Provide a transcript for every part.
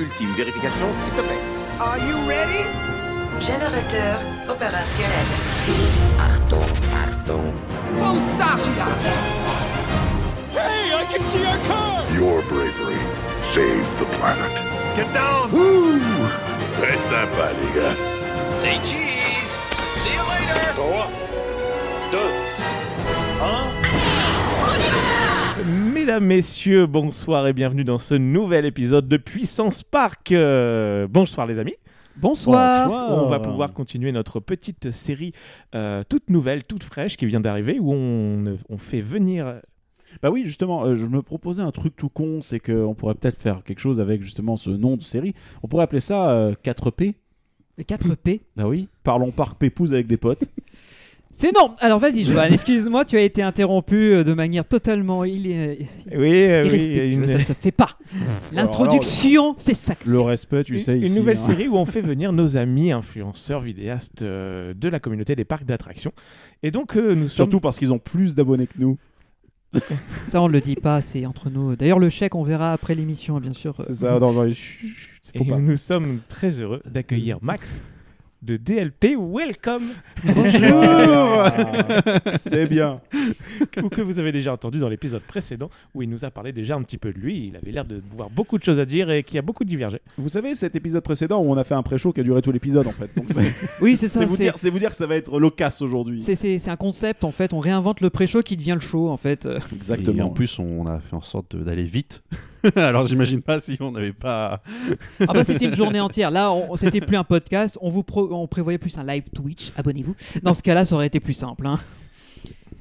ultime vérification, s'il te plaît. Are you ready? Générateur opérationnel. Achtung, Achtung. Fantasia! Hey, I can see our car! Your bravery saved the planet. Get down! Très sympa, les gars. Say cheese! See you later! 3, 2, Mesdames, messieurs, bonsoir et bienvenue dans ce nouvel épisode de Puissance Park. Euh, bonsoir les amis. Bonsoir. On va pouvoir continuer notre petite série euh, toute nouvelle, toute fraîche qui vient d'arriver où on, on fait venir Bah oui, justement, euh, je me proposais un truc tout con, c'est qu'on pourrait peut-être faire quelque chose avec justement ce nom de série. On pourrait appeler ça euh, 4P. Les 4P Bah oui, parlons parc pépouze avec des potes. C'est non Alors vas-y, Johan, excuse-moi, tu as été interrompu euh, de manière totalement Oui, euh, oui, une, ça ne se fait pas. L'introduction, c'est sacré. Le respect, tu une- sais, une ici, nouvelle hein. série où on fait venir nos amis influenceurs, vidéastes euh, de la communauté des parcs d'attractions. Et donc euh, nous sommes Surtout parce qu'ils ont plus d'abonnés que nous. Ça, on ne le dit pas, c'est entre nous. D'ailleurs, le chèque, on verra après l'émission, bien sûr. C'est ça, non, non, chut, chut, faut Et pas. nous sommes très heureux d'accueillir Max de DLP Welcome, Bonjour C'est bien. ou que vous avez déjà entendu dans l'épisode précédent où il nous a parlé déjà un petit peu de lui. Il avait l'air de voir beaucoup de choses à dire et qui a beaucoup divergé. Vous savez, cet épisode précédent où on a fait un pré-show qui a duré tout l'épisode en fait. Donc Oui, c'est ça. c'est vous, C'est dire- vous dire que ça va être loquace aujourd'hui. c'est- c'est- c'est un concept, en fait. On réinvente le pré-show qui devient le show, en fait. Exactement. Et en plus, on a fait en sorte d'aller vite. Alors, j'imagine pas si on n'avait pas. Ah bah, c'était une journée entière. Là, on, c'était plus un podcast. On, vous prévoyait plus un live Twitch. Abonnez-vous. Dans ce cas-là, ça aurait été plus simple. hein.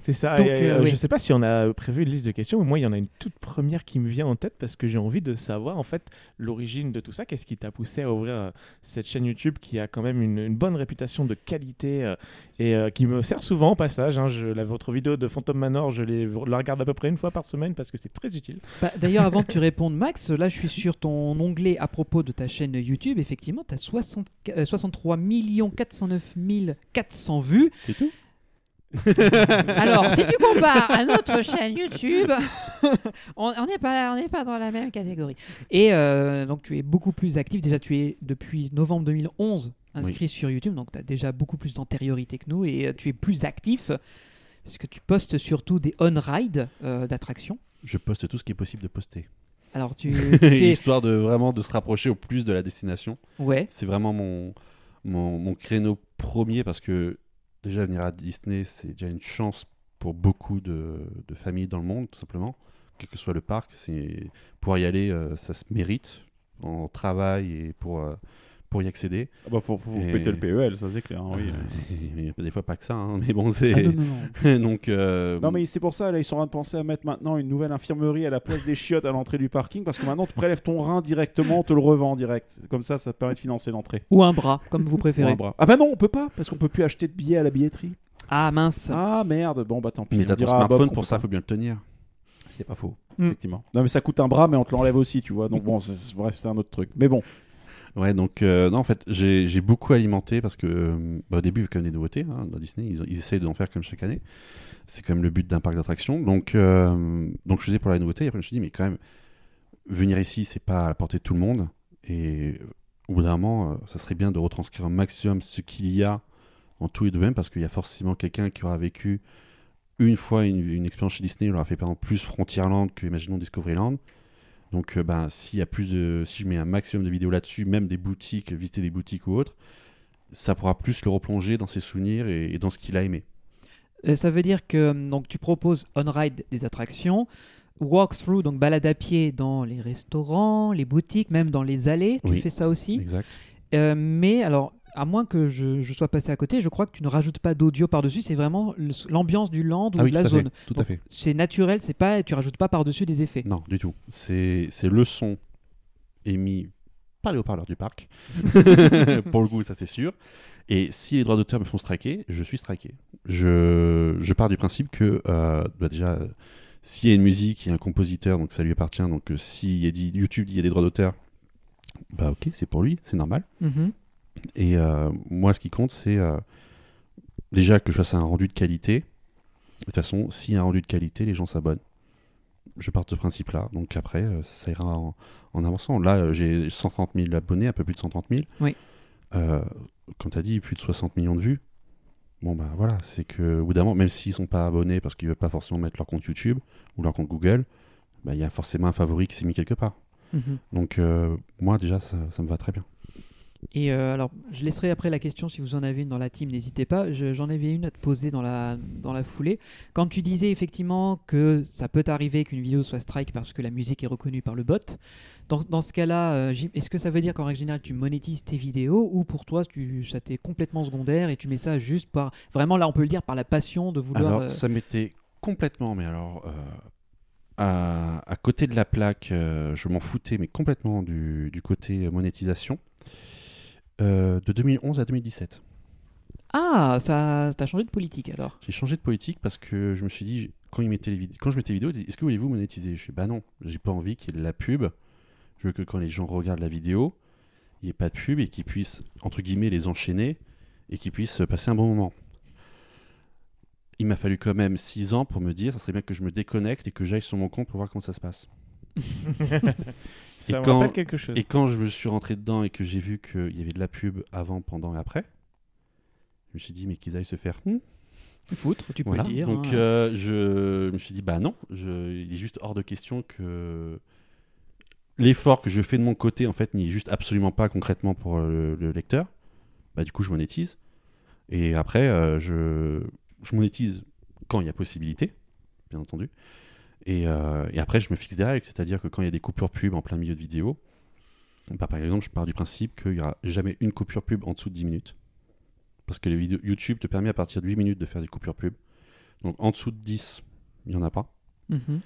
C'est ça. Donc, et, euh, euh, oui. Je sais pas si on a prévu une liste de questions, mais moi, il y en a une toute première qui me vient en tête parce que j'ai envie de savoir en fait l'origine de tout ça. Qu'est-ce qui t'a poussé à ouvrir euh, cette chaîne YouTube qui a quand même une, une bonne réputation de qualité euh, et euh, qui me sert souvent au passage. hein. Je, la, votre vidéo de Phantom Manor, je les, la regarde à peu près une fois par semaine parce que c'est très utile. Bah, D'ailleurs, avant que tu répondes, Max, là, je suis sur ton onglet à propos de ta chaîne YouTube. Effectivement, tu as 63 409 400 vues. C'est tout Alors, si tu compares à notre chaîne YouTube, on n'est pas, on n'est pas dans la même catégorie. Et euh, donc, tu es beaucoup plus actif. Déjà, tu es depuis novembre 2011 inscrit sur YouTube, donc tu as déjà beaucoup plus d'antériorité que nous et euh, tu es plus actif puisque tu postes surtout des on-ride euh, d'attractions. Je poste tout ce qui est possible de poster. Alors, tu. Histoire de vraiment de se rapprocher au plus de la destination. Ouais. C'est vraiment mon, mon, mon créneau premier parce que déjà venir à Disney, c'est déjà une chance pour beaucoup de, familles dans le monde, tout simplement. Quel que soit le parc, c'est pouvoir y aller, euh, ça se mérite en travail et pour, euh, pour y accéder. Ah bah faut, faut Et- péter le PEL, ça c'est clair. hein, oui. Et- et des fois pas que ça, hein, mais bon, c'est. Ah, non, non, non. Donc. euh, Non mais c'est pour ça, là ils sont en train de penser à mettre maintenant une nouvelle infirmerie à la place des chiottes à l'entrée du parking parce que maintenant tu prélèves ton rein directement, on te le revend en direct. Comme ça, ça te permet de financer l'entrée. Ou un bras, comme vous Ou préférez. un bras. Ah bah non, on peut pas parce qu'on peut plus acheter de billets à la billetterie. Ah mince. Ah merde, bon bah tant pis. Mais t'as ton Bob smartphone pour ça, pas. faut bien le tenir. C'est pas faux, Mm. effectivement. Non mais ça coûte un bras mais on te l'enlève aussi, tu vois. Donc bon, bref, c'est un autre truc. Mais bon, Ouais, donc euh, non, en fait, j'ai beaucoup alimenté parce que euh, bah, au début, même des nouveautés hein, dans Disney, ils, ils essayent d'en faire comme chaque année. C'est quand même le but d'un parc d'attractions. Donc, euh, donc je faisais pour la nouveauté. Après, je me suis dit, mais quand même, venir ici, c'est pas à la portée de tout le monde. Et au bout d'un moment, euh, ça serait bien de retranscrire un maximum ce qu'il y a en tout et de même parce qu'il y a forcément quelqu'un qui aura vécu une fois une, expérience chez Disney, il aura fait par plus Frontierland que, imaginons, Discoveryland. Donc, euh, ben, s'il y a plus de, si je mets un maximum de vidéos là-dessus, même des boutiques, visiter des boutiques ou autres, ça pourra plus le replonger dans ses souvenirs et, et dans ce qu'il a aimé. Euh, ça veut dire que hum, donc, tu proposes on-ride des attractions, walk-through, donc balade à pied dans les restaurants, les boutiques, même dans les allées. Tu Oui. fais ça aussi. Exact. Euh, mais alors, à moins que je, je sois passé à côté, je crois que tu ne rajoutes pas d'audio par-dessus. C'est vraiment l'ambiance du land ou Ah oui, de la tout zone. fait. Tout à fait. C'est naturel, c'est pas, tu rajoutes pas par-dessus des effets. Non, du tout. C'est le son émis par les haut-parleurs du parc. Pour le coup, ça c'est sûr. Et si les droits d'auteur me font striker, je suis striké. Je, je pars du principe que, euh, bah déjà, euh, s'il y a une musique, il y a un compositeur, donc ça lui appartient. Donc euh, si il a dit, YouTube dit il y a des droits d'auteur, bah ok, c'est pour lui, c'est normal. Mhm. Et euh, moi, ce qui compte, c'est euh, déjà que je fasse un rendu de qualité. De toute façon, s'il y a un rendu de qualité, les gens s'abonnent. je pars de ce principe-là. Donc après, euh, ça ira en, en avançant. Là, j'ai 130 000 abonnés, un peu plus de 130 000. Oui. Euh, comme tu as dit, plus de 60 millions de vues. Bon, bah voilà, c'est que, au bout d'un moment, même s'ils sont pas abonnés parce qu'ils veulent pas forcément mettre leur compte YouTube ou leur compte Google, bah, il y a forcément un favori qui s'est mis quelque part. Mhm. Donc, euh, moi, déjà, ça, ça me va très bien. Et euh, alors, je laisserai après la question si vous en avez une dans la team, n'hésitez pas. Je- J'en avais une à te poser dans la, dans la foulée. Quand tu disais effectivement que ça peut arriver qu'une vidéo soit strike parce que la musique est reconnue par le bot, dans, dans ce cas-là, euh, est-ce que ça veut dire qu'en règle générale tu monétises tes vidéos ou pour toi tu, ça t'est complètement secondaire et tu mets ça juste par. Vraiment, là on peut le dire par la passion de vouloir. Alors, euh, ça m'était complètement, mais alors, euh, à, à côté de la plaque, je m'en foutais, mais complètement du, du côté monétisation, euh, de 2011 à 2017. Ah, ça t'as changé de politique alors. J'ai changé de politique parce que je me suis dit, quand, ils mettaient les vid- quand je mettais les vidéos, ils disaient, est-ce que voulez-vous monétiser? Je suis bah non, j'ai pas envie qu'il y ait de la pub. Je veux que quand les gens regardent la vidéo, il n'y ait pas de pub et qu'ils puissent, entre guillemets, les enchaîner et qu'ils puissent passer un bon moment. Il m'a fallu quand même 6 ans pour me dire, ça serait bien que je me déconnecte et que j'aille sur mon compte pour voir comment ça se passe. Ça Et me quand- rappelle quelque chose. Et quand je me suis rentré dedans et que j'ai vu qu'il y avait de la pub avant, pendant et après, je me suis dit, mais qu'ils aillent se faire. hmm, Foutre, tu peux voilà. le dire. Donc hein. euh, je me suis dit, bah non, je... il est juste hors de question que l'effort que je fais de mon côté, en fait, n'y est juste absolument pas concrètement pour euh, le, le lecteur. Bah du coup, je monétise. Et après, euh, je... je monétise quand il y a possibilité, bien entendu. Et, euh, et après, je me fixe des règles, c'est-à-dire que quand il y a des coupures pub en plein milieu de vidéo, bah, par exemple, je pars du principe qu'il n'y aura jamais une coupure pub en dessous de 10 minutes. Parce que les vidéos YouTube te permet à partir de 8 minutes de faire des coupures pub. Donc en dessous de 10, il n'y en a pas. Mhm.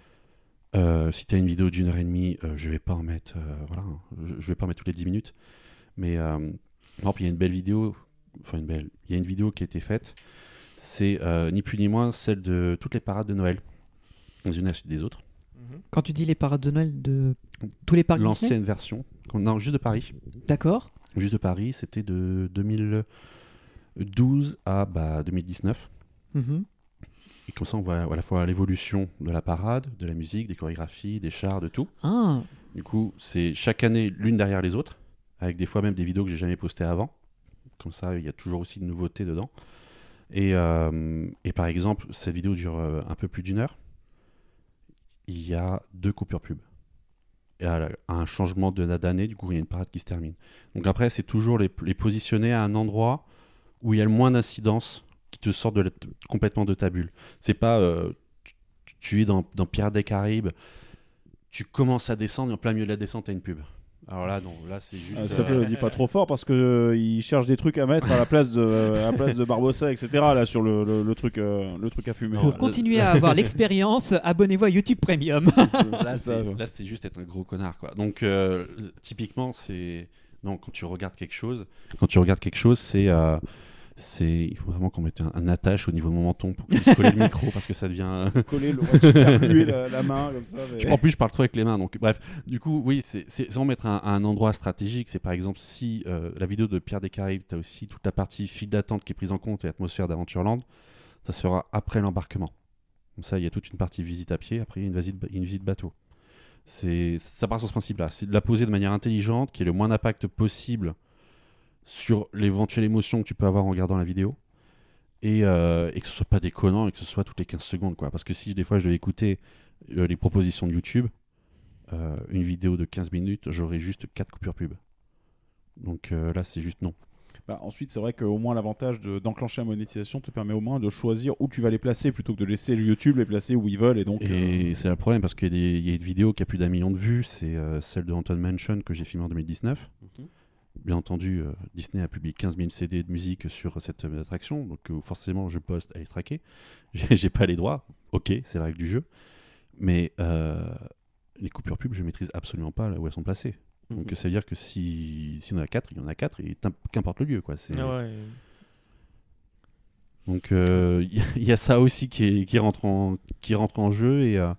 Euh, si tu as une vidéo d'une heure et demie, euh, je vais pas en mettre, voilà, je, je vais pas en mettre toutes les 10 minutes. Mais par exemple, il y a une belle vidéo, enfin une belle, il y a une vidéo qui a été faite, c'est ni plus ni moins celle de toutes les parades de Noël, les unes à la suite des autres. Mhm. Quand tu dis les parades de Noël de tous les parcs L'ancienne version, non, juste de Paris. D'accord. Juste de Paris, c'était de 2012 à bah, 2019. Mhm. Et comme ça, on voit à la fois l'évolution de la parade, de la musique, des chorégraphies, des chars, de tout. Ah, Du coup, c'est chaque année l'une derrière les autres, avec des fois même des vidéos que j'ai jamais postées avant. Comme ça, il y a toujours aussi de nouveautés dedans. Et, euh, et par exemple, cette vidéo dure euh, un peu plus d'une heure. Il y a deux coupures pub. Et à, un changement de- d'année, du coup, il y a une parade qui se termine. Donc après, c'est toujours les, positionner à un endroit où il y a le moins d'incidence qui te sort complètement de ta bulle. C'est pas euh, tu, tu es dans, dans Pirates des Caraïbes, tu commences à descendre et en plein milieu de la descente, t'as une pub. Alors là, non, là c'est juste. Ah, S'il te plaît, euh, le dis pas trop fort parce que euh, il cherche des trucs à mettre à la place de, à la place de Barbossa, etc. Là sur le, le, le truc, euh, le truc à fumer. pour là, continuer à avoir l'expérience, abonnez-vous à YouTube Premium. c'est, là, c'est juste être un gros connard, quoi. Donc, euh, typiquement, c'est non quand tu regardes quelque chose, quand tu regardes quelque chose, c'est euh, c'est il faut vraiment qu'on mette un, un attache au niveau de mon menton pour que je puisse coller le micro parce que ça devient. Coller le ouais, la, la main comme ça. mais- en plus, je parle trop avec les mains. Donc, bref, du coup, oui, c'est sans mettre un, un endroit stratégique. C'est par exemple si euh, la vidéo de Pierre des Caraïbes, tu as aussi toute la partie file d'attente qui est prise en compte et atmosphère d'Aventureland, ça sera après l'embarquement. Comme ça, il y a toute une partie visite à pied, après il y a une visite, une visite bateau. C'est ça part sur ce principe-là. C'est de la poser de manière intelligente, qui ait le moins d'impact possible sur l'éventuelle émotion que tu peux avoir en regardant la vidéo. Et, euh, et que ce soit pas déconnant et que ce soit toutes les 15 secondes. Quoi. Parce que si des fois je devais écouter euh, les propositions de YouTube, euh, une vidéo de 15 minutes, j'aurais juste 4 coupures pub. Donc euh, là, c'est juste non. Bah, ensuite, c'est vrai qu'au moins l'avantage de- d'enclencher la monétisation te permet au moins de choisir où tu vas les placer plutôt que de laisser YouTube les placer où ils veulent. Et donc, Et euh, c'est le problème parce qu'il y, a y une vidéo qui a plus d'un million de vues, c'est euh, celle de Anton Mansion que j'ai filmée en 2019. Mhm. Bien entendu, euh, Disney a publié 15 000 CD de musique sur cette euh, attraction, donc euh, forcément je poste, elle est traquée. J'ai pas les droits, ok, c'est la règle du jeu. Mais euh, les coupures pub, je maîtrise absolument pas là où elles sont placées. Donc Mhm. ça veut dire que si, si on en a 4, il y en a 4 et qu'importe le lieu. Quoi. Ah ouais. donc euh, il y, a- il y a ça aussi qui, est- qui, rentre, en, qui rentre en jeu et euh,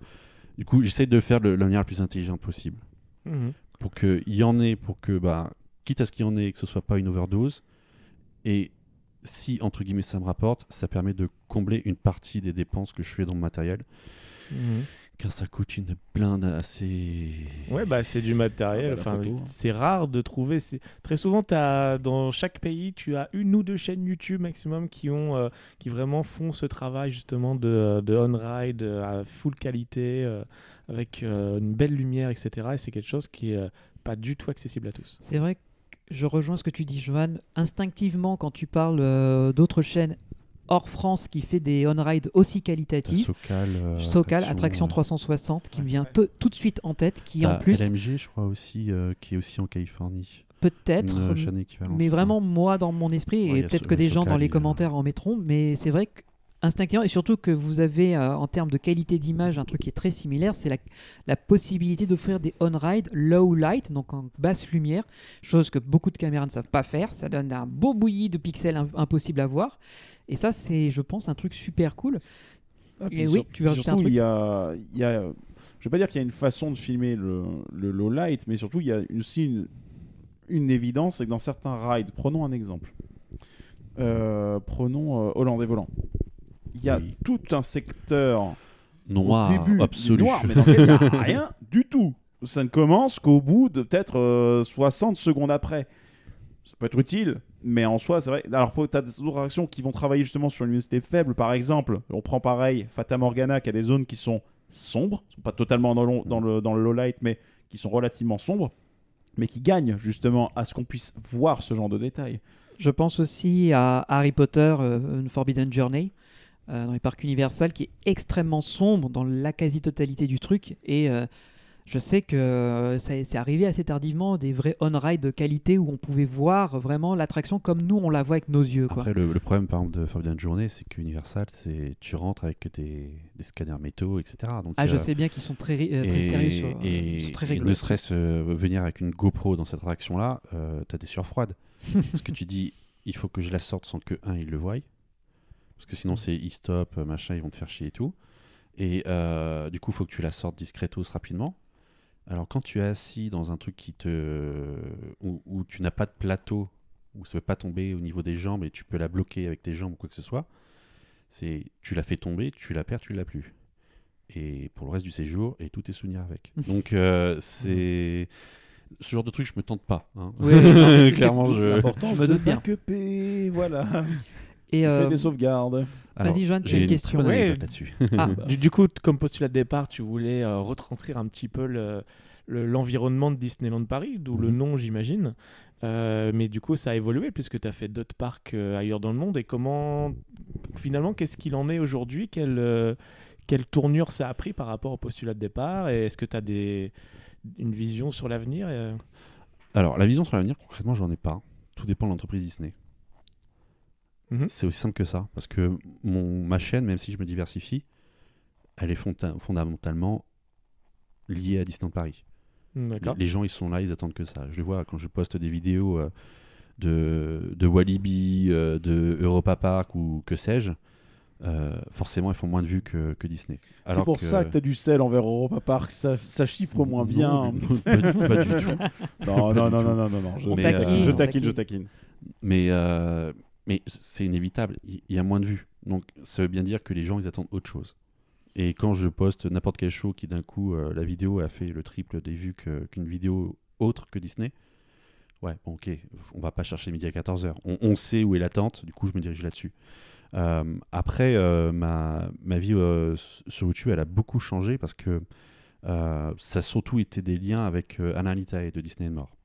du coup j'essaie de faire de la manière la plus intelligente possible Mhm. pour qu'il y en ait, pour que bah, quitte à ce qu'il y en ait, que ce soit pas une overdose et si entre guillemets ça me rapporte, ça permet de combler une partie des dépenses que je fais dans mon matériel Mhm. car ça coûte une blinde assez. Ouais, bah c'est du matériel. Ah bah, enfin, photo. c'est rare de trouver. c'est- Très souvent, as, dans chaque pays, tu as une ou deux chaînes YouTube maximum qui ont, euh, qui vraiment font ce travail justement de, de on-ride euh, à full qualité, euh, avec euh, une belle lumière, etc. Et c'est quelque chose qui est euh, pas du tout accessible à tous. C'est vrai que je rejoins ce que tu dis, Johan. Instinctivement, quand tu parles euh, d'autres chaînes hors France qui fait des on-ride aussi T'as qualitatives, Socal, euh, Socal, Attraction euh, 360, qui me vient tout de suite en tête, qui en t'as plus, LMG, je crois aussi, euh, qui est aussi en Californie. peut-être, Une chaîne équivalente. mais vraiment moi dans mon esprit, Ouais, et peut-être que des gens Socal, dans les commentaires en mettront, mais c'est vrai que instinctivement, et surtout que vous avez euh, en termes de qualité d'image un truc qui est très similaire, c'est la, la possibilité d'offrir des on-ride low light, donc en basse lumière, chose que beaucoup de caméras ne savent pas faire. Ça donne un beau bouilli de pixels im- impossible à voir. Et ça, c'est, je pense, un truc super cool. Ah, Et oui, sur- tu veux un surtout, truc il y a, il y a, je vais pas dire qu'il y a une façon de filmer le, le low light, mais surtout il y a aussi une, une évidence, c'est que dans certains rides, prenons un exemple, Euh, prenons euh, Hollandais volant. Il y a Oui. tout un secteur Noir, au début absolu. noir, mais dans lequel il n'y a rien du tout. Ça ne commence qu'au bout de peut-être euh, 60 secondes après. Ça peut être utile, mais en soi, c'est vrai. Alors, tu as des autres actions qui vont travailler justement sur une luminosité faible, par exemple. On prend pareil Fata Morgana qui a des zones qui sont sombres, sont pas totalement dans le, dans le, dans le low light, mais qui sont relativement sombres, mais qui gagnent justement à ce qu'on puisse voir ce genre de détails. Je pense aussi à Harry Potter, euh, une Forbidden Journey, euh, dans les parcs Universal, qui est extrêmement sombre dans la quasi-totalité du truc. Et euh, je sais que euh, ça- c'est arrivé assez tardivement, des vrais on-ride de qualité où on pouvait voir vraiment l'attraction comme nous on la voit avec nos yeux. Quoi. Après, le, le problème, par exemple, de Forbidden Journey, c'est qu'Universal, c'est tu rentres avec des, des scanners métaux, etc. Donc, ah, je euh, sais bien qu'ils sont très, euh, très et, sérieux sur euh, et- ils sont très et ne serait-ce euh, venir avec une GoPro dans cette attraction-là, euh, t'as des sueurs froides. Parce que tu dis, il faut que je la sorte sans que, un, ils le voient. Parce que sinon, c'est e-stop, euh, machin, ils vont te faire chier et tout. Et euh, du coup, il faut que tu la sortes discretos rapidement. Alors, quand tu es assis dans un truc qui te. où, où tu n'as pas de plateau, où ça ne peut pas tomber au niveau des jambes et tu peux la bloquer avec tes jambes ou quoi que ce soit, c'est tu la fais tomber, tu la perds, tu l'as plus. Et pour le reste du séjour, et tout est souvenir avec. Donc, euh, c'est. Ce genre de truc, je me tente pas. hein. Oui, non, Clairement, je. L'important, je me doute bien. voilà. Et Fais euh, des sauvegardes. Vas-y, Joanne, tu as j'ai une question. Ouais. là-dessus. ah, Du, du coup, comme postulat de départ, tu voulais euh, retranscrire un petit peu le- le- l'environnement de Disneyland Paris, d'où le Mhm. nom, j'imagine. Euh, mais du coup, ça a évolué puisque tu as fait d'autres parcs euh, ailleurs dans le monde. Et comment, finalement, qu'est-ce qu'il en est aujourd'hui? Quelle, euh, quelle tournure ça a pris par rapport au postulat de départ? Et est-ce que tu as des, une vision sur l'avenir? Euh, Alors, la vision sur l'avenir, concrètement, j'en ai pas. Tout dépend de l'entreprise Disney. Mhm. C'est aussi simple que ça. Parce que mon, ma chaîne, même si je me diversifie, elle est fonda- fondamentalement liée à Disneyland Paris. Les, D'accord. les gens, ils sont là, ils attendent que ça. Je le vois quand je poste des vidéos euh, de, de Walibi, euh, de Europa Park ou que sais-je. euh, forcément, ils font moins de vues que, que Disney. C'est pour ça que tu as du sel envers Europa Park, ça, ça chiffre moins Non, bien. mais- pas, du, pas du tout. Non, non, non, non, non, non, non, Je, taquine, euh, je taquine, je taquine. Mais, euh, mais c'est inévitable, il y a moins de vues. Donc ça veut bien dire que les gens, ils attendent autre chose. Et quand je poste n'importe quel show qui d'un coup, euh, la vidéo a fait le triple des vues qu'une vidéo autre que Disney, ouais, bon, ok, on va pas chercher midi à 14h. On, sait où est l'attente, du coup je me dirige là-dessus. Euh, après, euh, ma, ma vie sur YouTube, elle a beaucoup changé parce que ça a surtout été des liens avec Alain Litaille de Disney More.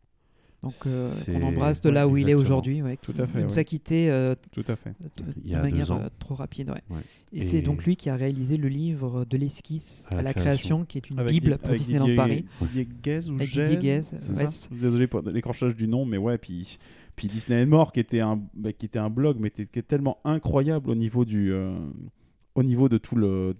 Donc, euh, on embrasse de ouais, là où il est aujourd'hui. Ouais, Tout à fait, Il nous ouais. a quittés euh, Tout à fait. de, Il y a de manière deux ans. euh, trop rapide. ouais. Ouais. Et, Et- c'est donc lui qui a réalisé le livre de l'esquisse à, la création, qui est une bible pour avec Disneyland Didier, Paris. Didier Guez ou Didier Guez, Désolé pour l'écorchage du nom, mais ouais, puis, puis Disney More, qui était un, bah, qui était un blog, mais qui était tellement incroyable au niveau du, euh, au niveau de tout le,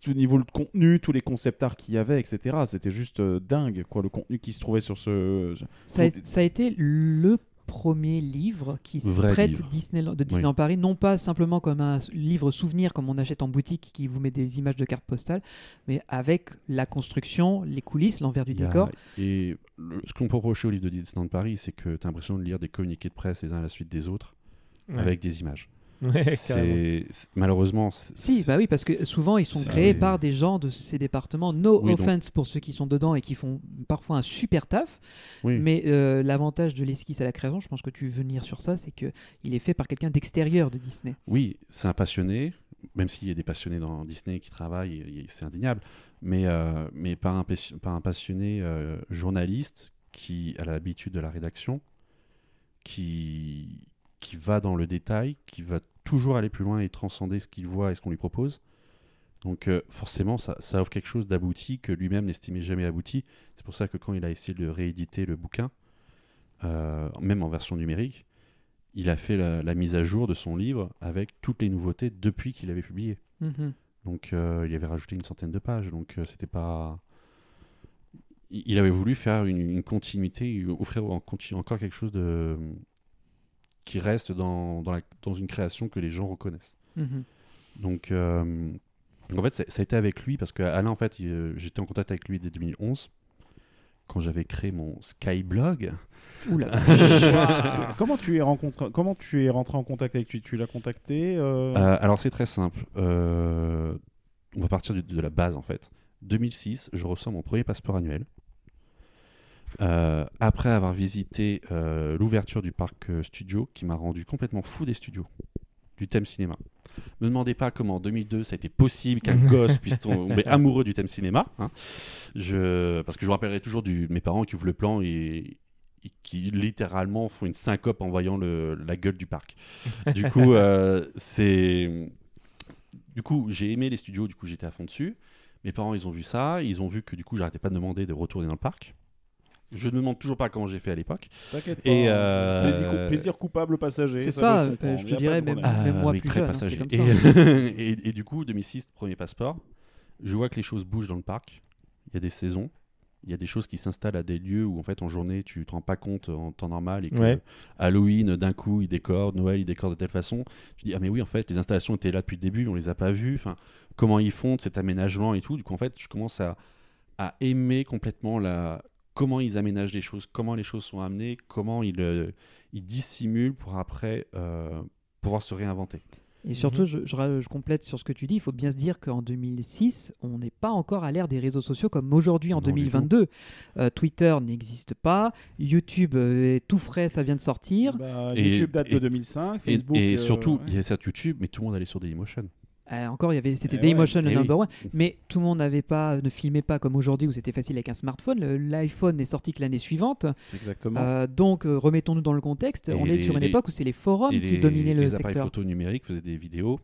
tout le niveau de contenu, tous les concept art qu'il y avait, etc. C'était juste euh, dingue, quoi, le contenu qui se trouvait sur ce. Ça a, Faut- ça a été le premier livre qui Vrai traite livre. Disneyland, de Disneyland Paris, non pas simplement comme un livre souvenir comme on achète en boutique qui vous met des images de cartes postales, mais avec la construction, les coulisses, l'envers du décor. Et le- ce qu'on peut reprocher au livre de Disneyland Paris, c'est que tu as l'impression de lire des communiqués de presse les uns à la suite des autres Ouais. avec des images. Ouais. C'est malheureusement. c'est- Si, bah oui, parce que souvent ils sont créés par des gens de ces départements. No Oui, donc- offense pour ceux qui sont dedans et qui font parfois un super taf. Oui. Mais euh, l'avantage de l'esquisse à la création, je pense que tu veux venir sur ça, c'est que il est fait par quelqu'un d'extérieur de Disney. Oui, c'est un passionné, même s'il y a des passionnés dans Disney qui travaillent, c'est indéniable, mais, euh, mais un, pas un passionné euh, journaliste qui a l'habitude de la rédaction, qui, qui va dans le détail, qui va toujours aller plus loin et transcender ce qu'il voit et ce qu'on lui propose. Donc euh, forcément, ça, ça offre quelque chose d'abouti que lui-même n'estimait jamais abouti. C'est pour ça que quand il a essayé de rééditer le bouquin, euh, même en version numérique, il a fait la, la mise à jour de son livre avec toutes les nouveautés depuis qu'il avait publié. Mhm. Donc euh, il avait rajouté une centaine de pages. Donc c'était pas. Il avait voulu faire une, une continuité, offrir encore quelque chose de qui reste dans, dans, la- dans une création que les gens reconnaissent. Mhm. Donc, euh, en fait, ça, ça a été avec lui parce que Alain, en fait, il, euh, j'étais en contact avec lui dès 2011 quand j'avais créé mon Skyblog. Oula. comment tu es rencontré Comment tu es rentré en contact avec lui? Tu l'as contacté euh, Euh, alors c'est très simple. Euh, on va partir de la base en fait. 2006, je reçois mon premier passeport annuel. Euh, après avoir visité euh, l'ouverture du parc euh, studio, qui m'a rendu complètement fou des studios, du thème cinéma. Me demandez pas comment en 2002 ça a été possible qu'un gosse puisse tomber amoureux du thème cinéma. hein. Je... Parce que je me rappellerai toujours de mes parents qui ouvrent le plan et, et qui littéralement font une syncope en voyant le- la gueule du parc. Du coup, euh, c'est. Du coup, j'ai aimé les studios, du coup, j'étais à fond dessus. Mes parents, ils ont vu ça, ils ont vu que du coup, j'arrêtais pas de demander de retourner dans le parc. Je ne me demande toujours pas comment j'ai fait à l'époque. T'inquiète pas. Et, euh, plaisir, cou- plaisir coupable passager. C'est ça, ça, je, euh, te dirais de même- même moi oui, plus très jeune, passager. Et, et- et du coup, 2006, premier passeport, je vois que les choses bougent dans le parc. Il y a des saisons. Il y a des choses qui s'installent à des lieux où en fait en journée tu te rends pas compte en temps normal et que Ouais. Halloween d'un coup ils décorent, Noël ils décorent de telle façon. Tu dis ah mais oui en fait les installations étaient là depuis le début, on les a pas vues. Enfin comment ils font cet aménagement et tout. Du coup en fait je commence à, à aimer complètement la comment ils aménagent les choses, comment les choses sont amenées, comment ils, euh, ils dissimulent pour après euh, pouvoir se réinventer. Et surtout, Mhm. je, je ra- je complète sur ce que tu dis, il faut bien se dire qu'en 2006, on n'est pas encore à l'ère des réseaux sociaux comme aujourd'hui en Non, du 2022. Euh, Twitter n'existe pas, YouTube est tout frais, ça vient de sortir. Bah, Et- YouTube date de et- 2005, Et, Facebook. et euh, surtout, ouais. il y a certes YouTube, mais tout le monde allait sur Dailymotion. Euh, encore, il y avait, c'était Eh Dailymotion ouais, le eh number oui. one, mais tout le monde n'avait pas, ne filmait pas comme aujourd'hui où c'était facile avec un smartphone. L'iPhone n'est sorti que l'année suivante. Exactement. Euh, donc, euh, remettons-nous dans le contexte. Et on est les- sur une les- époque où c'est les forums qui les, dominaient le les appareils secteur. photo numériques faisaient des vidéos.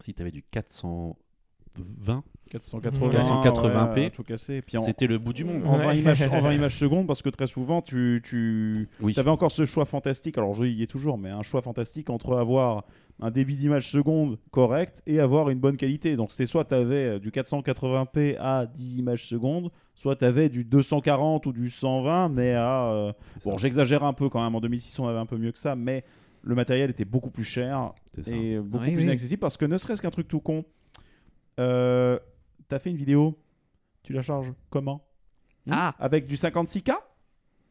Si tu avais du 420, 480, 480p. ouais, tout cassé. Et puis en, c'était le bout du monde. en Ouais. 20 images, en 20 images secondes, parce que très souvent, tu, tu Oui. avais encore ce choix fantastique. Alors, je y ai toujours, mais un choix fantastique entre avoir un débit d'image seconde correct et avoir une bonne qualité. Donc, c'était soit tu avais du 480p à 10 images secondes, soit tu avais du 240 ou du 120, mais à. euh, Bon, ça. j'exagère un peu quand même. En 2006, on avait un peu mieux que ça, mais le matériel était beaucoup plus cher et beaucoup Oui, plus oui. inaccessible parce que ne serait-ce qu'un truc tout con. Euh, T'as fait une vidéo, tu la charges comment? Ah, Avec du 56K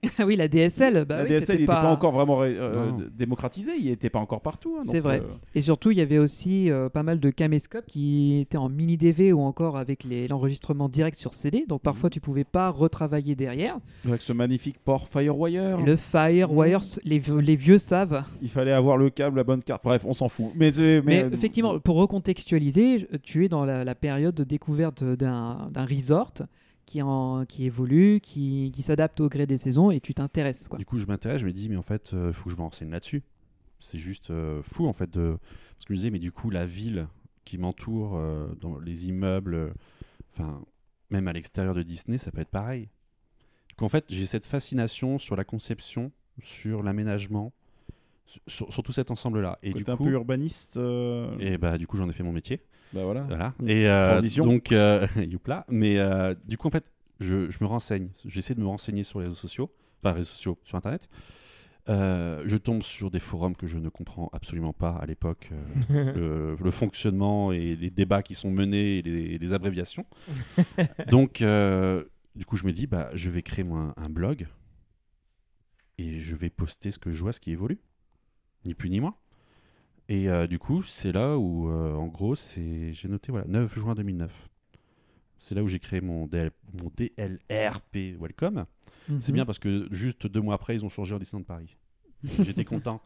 oui, la DSL. Bah La oui, DSL, n'était pas... pas encore vraiment euh, Non. d- démocratisé, il n'était pas encore partout. hein, C'est vrai. euh, Et surtout, il y avait aussi euh, pas mal de caméscopes qui étaient en mini DV ou encore avec l'enregistrement direct sur CD. Donc parfois, Mhm. tu pouvais pas retravailler derrière. avec ce magnifique port Firewire, le Firewire, les, vieux- les vieux savent. il fallait avoir le câble, la bonne carte. Bref, on s'en fout. Mais, euh, Mais, mais, effectivement, pour recontextualiser, tu es dans la, la période de découverte d'un resort qui, en, qui évolue, qui, qui s'adapte au gré des saisons et tu t'intéresses. quoi. Du coup, je m'intéresse, je me dis, mais en fait, il faut que je me renseigne là-dessus. C'est juste euh, fou, en fait. De... Parce que je me disais, mais du coup, la ville qui m'entoure, euh, dans les immeubles, euh, enfin, même à l'extérieur de Disney, ça peut être pareil. Du coup, en fait, j'ai cette fascination sur la conception, sur l'aménagement, sur, sur tout cet ensemble-là. Et du côté un coup, peu urbaniste. euh, et bah, du coup, j'en ai fait mon métier. Bah voilà. Voilà. Et euh, Transition. donc, euh, youpla. Mais euh, du coup, en fait, je, je me renseigne. J'essaie de me renseigner sur les réseaux sociaux, enfin, réseaux sociaux, sur Internet. Euh, je tombe sur des forums que je ne comprends absolument pas à l'époque. euh, le, le fonctionnement et les débats qui sont menés et les, les abréviations. donc, euh, du coup, je me dis, bah, je vais créer moi, un blog et je vais poster ce que je vois, ce qui évolue. Ni plus ni moins. Et euh, du coup, c'est là où, euh, en gros, c'est j'ai noté voilà 9 juin 2009. C'est là où j'ai créé mon, DL mon DLRP Welcome. C'est Mhm. bien parce que juste deux mois après, ils ont changé en Disneyland Paris. J'étais content.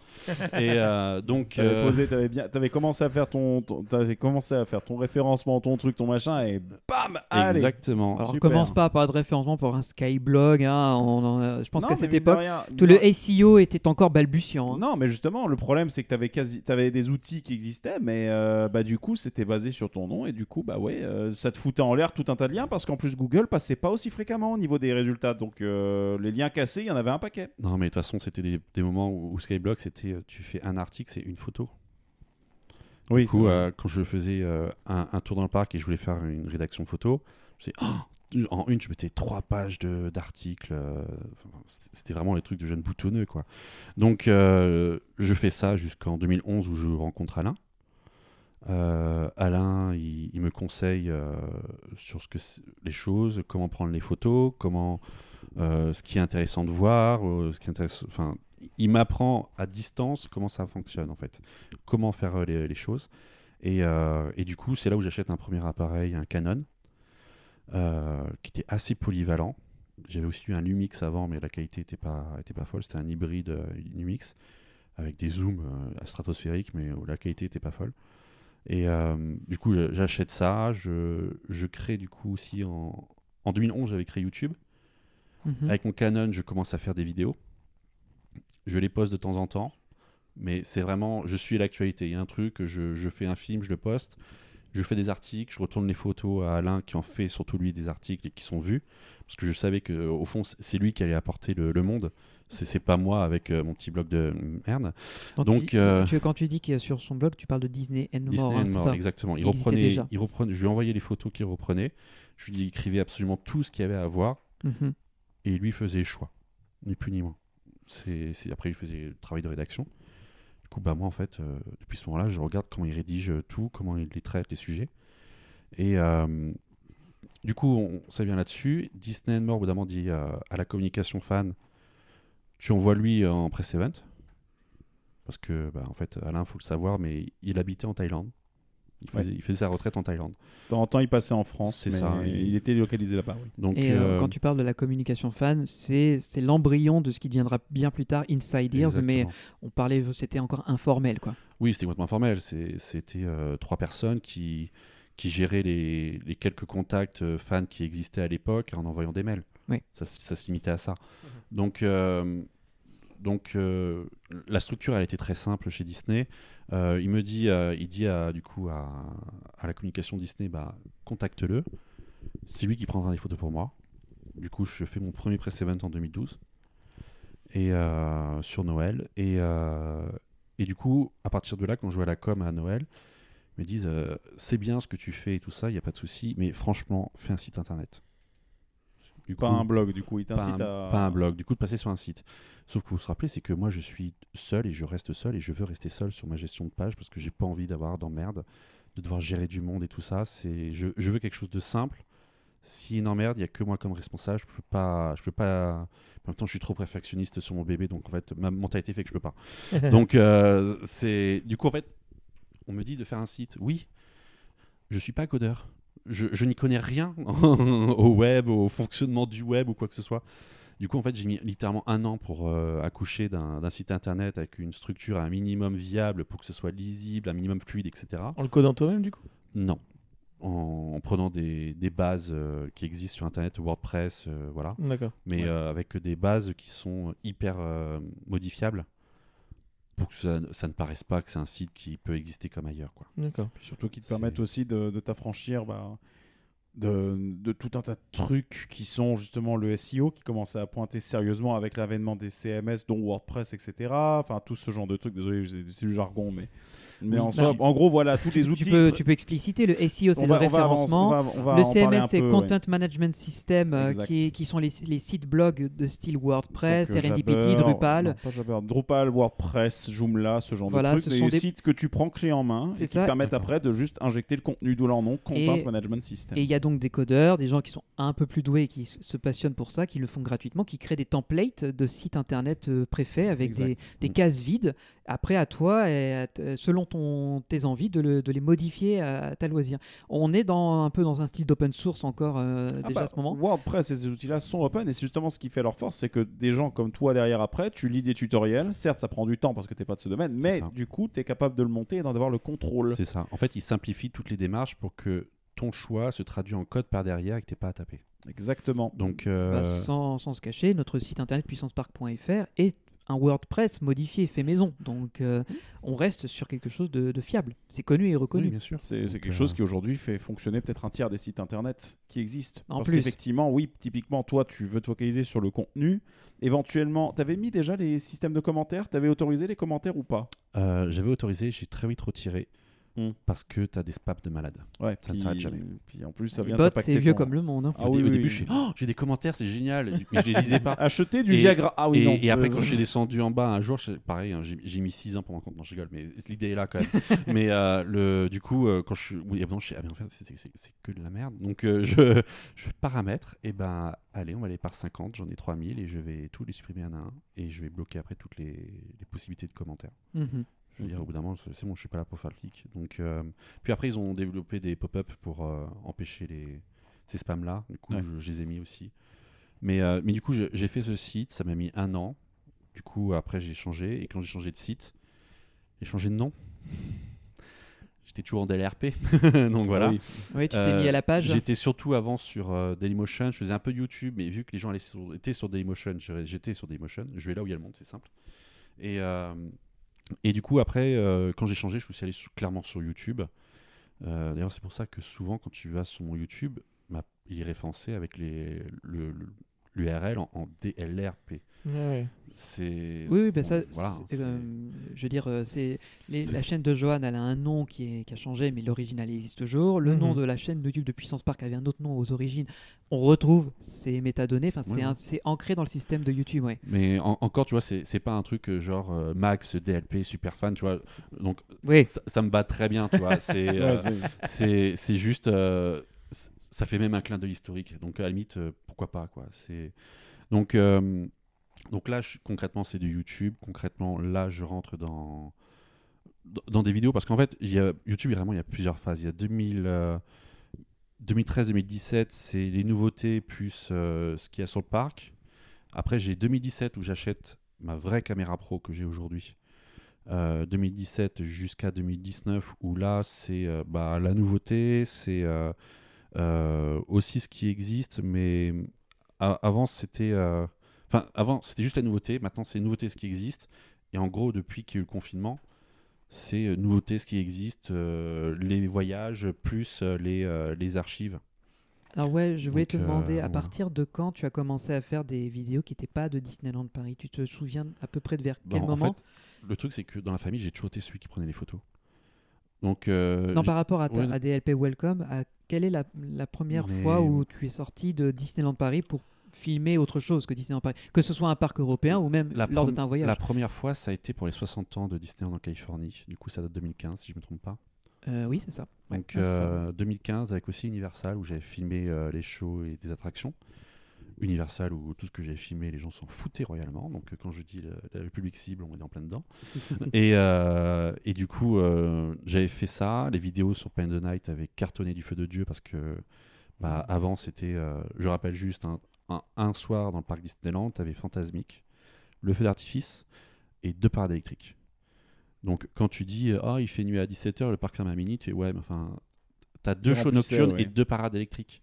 Et euh, donc, T'avais euh, posé, t'avais bien, t'avais commencé à faire ton, ton- t'avais commencé à faire ton référencement, ton truc, ton machin, et bam, allez. exactement. Alors, Super. commence pas par de référencement pour un Skyblog. Hein, on en a- je pense Non, qu'à cette époque, rien, tout non. le SEO était encore balbutiant. hein. Non, mais justement, le problème, c'est que t'avais quasi, t'avais des outils qui existaient, mais euh, bah du coup, c'était basé sur ton nom, et du coup, bah ouais, euh, ça te foutait en l'air tout un tas de liens, parce qu'en plus, Google passait pas aussi fréquemment au niveau des résultats, donc euh, les liens cassés, il y en avait un paquet. Non, mais de toute façon, c'était des, des moments où, où Skyblock, c'était euh, tu fais un article, c'est une photo. Oui, Du coup, euh, quand je faisais euh, un, un tour dans le parc et je voulais faire une rédaction photo, je Oh en une, je mettais trois pages d'articles. enfin, c'était- vraiment les trucs de jeunes boutonneux, quoi. Donc, euh, je fais ça jusqu'en 2011 où je rencontre Alain. Alain, il, il me conseille sur ce que les choses, comment prendre les photos, comment ce qui est intéressant de voir, ce qui est enfin, il m'apprend à distance comment ça fonctionne en fait, comment faire euh, les, les choses. Et, euh, et du coup, c'est là où j'achète un premier appareil, un Canon, euh, qui était assez polyvalent. J'avais aussi eu un Lumix avant, mais la qualité était pas, était pas folle. C'était un hybride Lumix avec des zooms stratosphériques, mais où la qualité était pas folle. Et du coup, j'achète ça. Je, je crée du coup aussi en, en 2011, j'avais créé YouTube. Mhm. Avec mon Canon, je commence à faire des vidéos. Je les poste de temps en temps, mais c'est vraiment, je suis l'actualité. Il y a un truc, je, je fais un film, je le poste, je fais des articles, je retourne les photos à Alain qui en fait surtout lui des articles et qui sont vus, parce que je savais que au fond c'est lui qui allait apporter le, le monde. C'est pas moi avec euh, mon petit blog de merde. Donc, tu- euh, tu- quand tu dis que sur son blog, tu parles de Disney and Disney More. hein, and More, exactement. Il, reprenait, il reprenait, je lui envoyais les photos qu'il reprenait. Je lui dis, il écrivait absolument tout ce qu'il y avait à voir Mhm. et lui faisait le choix, ni plus ni moins. Après, il faisait le travail de rédaction. Du coup, bah, moi, en fait, euh, depuis ce moment-là, je regarde comment il rédige euh, tout, comment il les traite, les sujets. Et euh, du coup, on, ça vient là-dessus. Disney More, dit à la communication fan tu envoies lui en press event. Parce que, bah, en fait, Alain, il faut le savoir, mais il habitait en Thaïlande. Il faisait, il faisait sa retraite en Thaïlande. De temps en temps, il passait en France, C'est mais ça, il... il- était localisé là-bas. Oui. Donc, Et euh, euh, quand tu parles de la communication fan, c'est c'est l'embryon de ce qui deviendra bien plus tard Inside Ears, mais on parlait, c'était encore informel, quoi. Oui, c'était complètement formel. C'est- C'était euh, trois personnes qui, qui géraient les, les quelques contacts fans qui existaient à l'époque en envoyant des mails. Oui. Ça, se limitait à ça. Donc, euh, donc euh, la structure, elle était très simple chez Disney. Euh, il me dit, euh, il dit à, la communication Disney, bah, contacte-le. C'est lui qui prendra des photos pour moi. Du coup, je fais mon premier press event en 2012 et euh, sur Noël et et du coup, à partir de là, quand je joue la com à Noël, ils me disent c'est bien ce que tu fais et tout ça, il n'y a pas de souci, mais franchement, fais un site internet. Du Pas coup, un blog, du coup, il t'incite à. pas un blog, du coup de passer sur un site. Sauf que vous vous rappelez, c'est que moi je suis seul et je reste seul et je veux rester seul sur ma gestion de page parce que j'ai pas envie d'avoir d'emmerde, de devoir gérer du monde et tout ça. C'est, je, je veux quelque chose de simple. A une emmerde, il n'y a que moi comme responsable. Je peux pas, je peux pas. En même temps, je suis trop perfectionniste sur mon bébé, donc en fait, ma mentalité fait que je peux pas. donc euh, c'est, du coup en fait, on me dit de faire un site. Oui, je suis pas codeur. Je, je n'y connais rien au web, au fonctionnement du web ou quoi que ce soit. Du coup, en fait, j'ai mis littéralement un an pour euh, accoucher d'un site internet avec une structure un minimum viable pour que ce soit lisible, un minimum fluide, etc. En le codant toi-même, du coup? Non. En, en prenant des, des bases euh, qui existent sur internet, WordPress, euh, voilà. D'accord. Mais Ouais. avec des bases qui sont hyper modifiables pour que ça, ça ne paraisse pas que c'est un site qui peut exister comme ailleurs. Quoi. D'accord. Surtout qui te permettent aussi de, de t'affranchir bah, de, de tout un tas de trucs qui sont justement le SEO qui commence à pointer sérieusement avec l'avènement des CMS dont WordPress etc enfin tout ce genre de trucs désolé c'est du jargon mais mais en, bah, soi- en gros voilà tous les outils Tu peux, tu peux expliciter, le SEO c'est le va- on va avancer- référencement, on va- on va le CMS c'est Content Management System, euh, qui, sont les, les sites blogs de style WordPress, Donc, euh, Serendipity, Drupal. non, pas Jabber, Drupal, WordPress, Joomla, ce genre Voilà, de ce trucs, sont des sites que tu prends clé en main et qui ça. permettent après de juste injecter le contenu d'où leur nom, Content Et- Management System. Et il y a donc des codeurs, des gens qui sont un peu plus doués et qui se passionnent pour ça, qui le font gratuitement, qui créent des templates de sites internet euh, préfaits avec des, cases vides. Après, à toi, et à t- selon ton, tes envies, de, le- de les modifier à, à ta loisir. On est dans, un peu dans un style d'open source encore euh, Ah déjà bah, à ce moment. WordPress et ces outils-là sont open et c'est justement ce qui fait leur force, c'est que des gens comme toi derrière après, tu lis des tutoriels, certes ça prend du temps parce que t'es pas de ce domaine, mais ça. du coup tu es capable de le monter et d'en avoir le contrôle. C'est ça. En fait, il simplifie toutes les démarches pour que ton choix se traduit en code par derrière et que tu pas à taper. Exactement. Donc, euh, Bah, sans, sans se cacher, notre site internet puissancepark.fr est un WordPress modifié, fait maison. Donc euh, on reste sur quelque chose de, de fiable. C'est connu et reconnu. oui, bien sûr. C'est quelque euh, chose qui aujourd'hui fait fonctionner peut-être un tiers des sites internet qui existent. En Parce plus. qu'effectivement, oui, typiquement, toi, tu veux te focaliser sur le contenu. Éventuellement, tu avais mis déjà les systèmes de commentaires? Tu avais autorisé les commentaires ou pas? Euh, J'avais autorisé, j'ai très vite retiré Hmm. parce que tu as des spams de malades. Ouais, Ça ne s'arrête jamais. Puis en plus, ça vient c'est vieux comme le monde. hein. Ah au, oui, dé- au oui, début, oui. je fais Oh, j'ai des commentaires, c'est génial, mais je les lisais pas. Acheter du Et- Viagra. Ah oui, et, non. et après, Euh, quand je suis descendu en bas un jour, pareil, hein, j'ai j'ai mis 6 ans pour m'en compte. Non, je rigole, mais l'idée est là quand même. mais euh, le, du coup, euh, quand je suis. Oui, ah ben non, je sais, ah ben en fait, c'est- c'est c'est que de la merde. Donc, euh, je, je paramètre, et ben, allez, on va aller par 50, j'en ai 3000, et je vais tous les supprimer un à un, et je vais bloquer après toutes les, les possibilités de commentaires. Mhm. Je veux dire, au bout d'un moment, c'est bon, je suis pas là pour faire le clic. Donc, euh, puis après, ils ont développé des pop-up pour euh, empêcher les, ces spams-là. Du coup, Ouais. je, je les ai mis aussi. Mais, euh, mais du coup, j'ai fait ce site, ça m'a mis un an. Du coup, après, j'ai changé. Et quand j'ai changé de site, j'ai changé de nom. J'étais toujours en DLRP. Donc voilà. Oui. Oui, tu t'es mis à la page. J'étais surtout avant sur Dailymotion. Je faisais un peu YouTube, mais vu que les gens allaient sur- étaient sur Dailymotion, j'étais sur Dailymotion. Je vais là où il y a le monde, c'est simple. Et, et du coup, après, euh, quand j'ai changé, je suis allé clairement sur YouTube. Euh, D'ailleurs, c'est pour ça que souvent, quand tu vas sur mon YouTube, il est référencé avec les- le- le- l'URL en, en DLRP. Ouais. Oui, oui, bah bon, ça, voilà, c'est, c'est- euh, je veux dire, euh, c'est la chaîne de Johan, elle a un nom qui, est, qui a changé, mais l'original existe toujours. Le Mhm. nom de la chaîne de YouTube de Puissance Park avait un autre nom aux origines. On retrouve ces métadonnées. Enfin, c'est Ouais, ancré dans le système de YouTube, ouais. Mais en- encore, tu vois, c'est pas un truc euh, genre euh, Max, DLP, super fan, tu vois. Donc, Oui. ça, ça me bat très bien, tu vois. C'est euh, juste euh, ça fait même un clin d'œil historique. Donc à la limite euh, pourquoi pas quoi. C'est donc euh, donc là concrètement c'est du YouTube. Concrètement là je rentre dans dans- des vidéos parce qu'en fait y a YouTube vraiment il y a plusieurs phases. Il y a 2000 euh, 2013-2017 c'est les nouveautés plus ce qu'il y a sur le parc. Après j'ai 2017 où j'achète ma vraie caméra pro que j'ai aujourd'hui. Euh, 2017 jusqu'à 2019 où là c'est bah, la nouveauté, c'est aussi ce qui existe, mais avant c'était euh, enfin avant c'était juste la nouveauté, maintenant c'est nouveauté ce qui existe et en gros depuis qu'il y a eu le confinement c'est euh, nouveauté ce qui existe, euh, les voyages plus euh, les, euh, les archives. Alors ouais, je voulais Donc, te demander, euh, à partir de quand tu as commencé à faire des vidéos qui n'étaient pas de Disneyland Paris? Tu te souviens à peu près de vers quel Bon, en moment? fait, le truc c'est que dans la famille j'ai toujours été celui qui prenait les photos. Donc euh, Non, par rapport à, ta- ouais, non. à DLP Welcome, à quelle est la, la première Mais- fois où tu es sorti de Disneyland Paris pour filmer autre chose que Disneyland Paris Que ce soit un parc européen ou même La lors de un voyage La première fois, ça a été pour les 60 ans de Disneyland en Californie. Du coup, ça date de 2015, si je ne me trompe pas. Euh, Oui, c'est ça. Donc, Ah, c'est ça. euh, 2015, avec aussi Universal, où j'avais filmé euh, les shows et des attractions. Universal, où tout ce que j'avais filmé, les gens s'en foutaient royalement. Donc, euh, quand je dis le, le public cible, on est en plein dedans. et, euh, et du coup, euh, j'avais fait ça. Les vidéos sur Pain the Night avaient cartonné du feu de Dieu parce que bah, avant, c'était, euh, je rappelle juste, un, un, un soir dans le parc Disneyland, tu avais Fantasmic, le feu d'artifice et deux parades électriques. Donc quand tu dis ah il fait nuit à 17h, le parc ferme à minuit, tu es ouais mais enfin t'as deux shows nocturnes ouais. et deux parades électriques.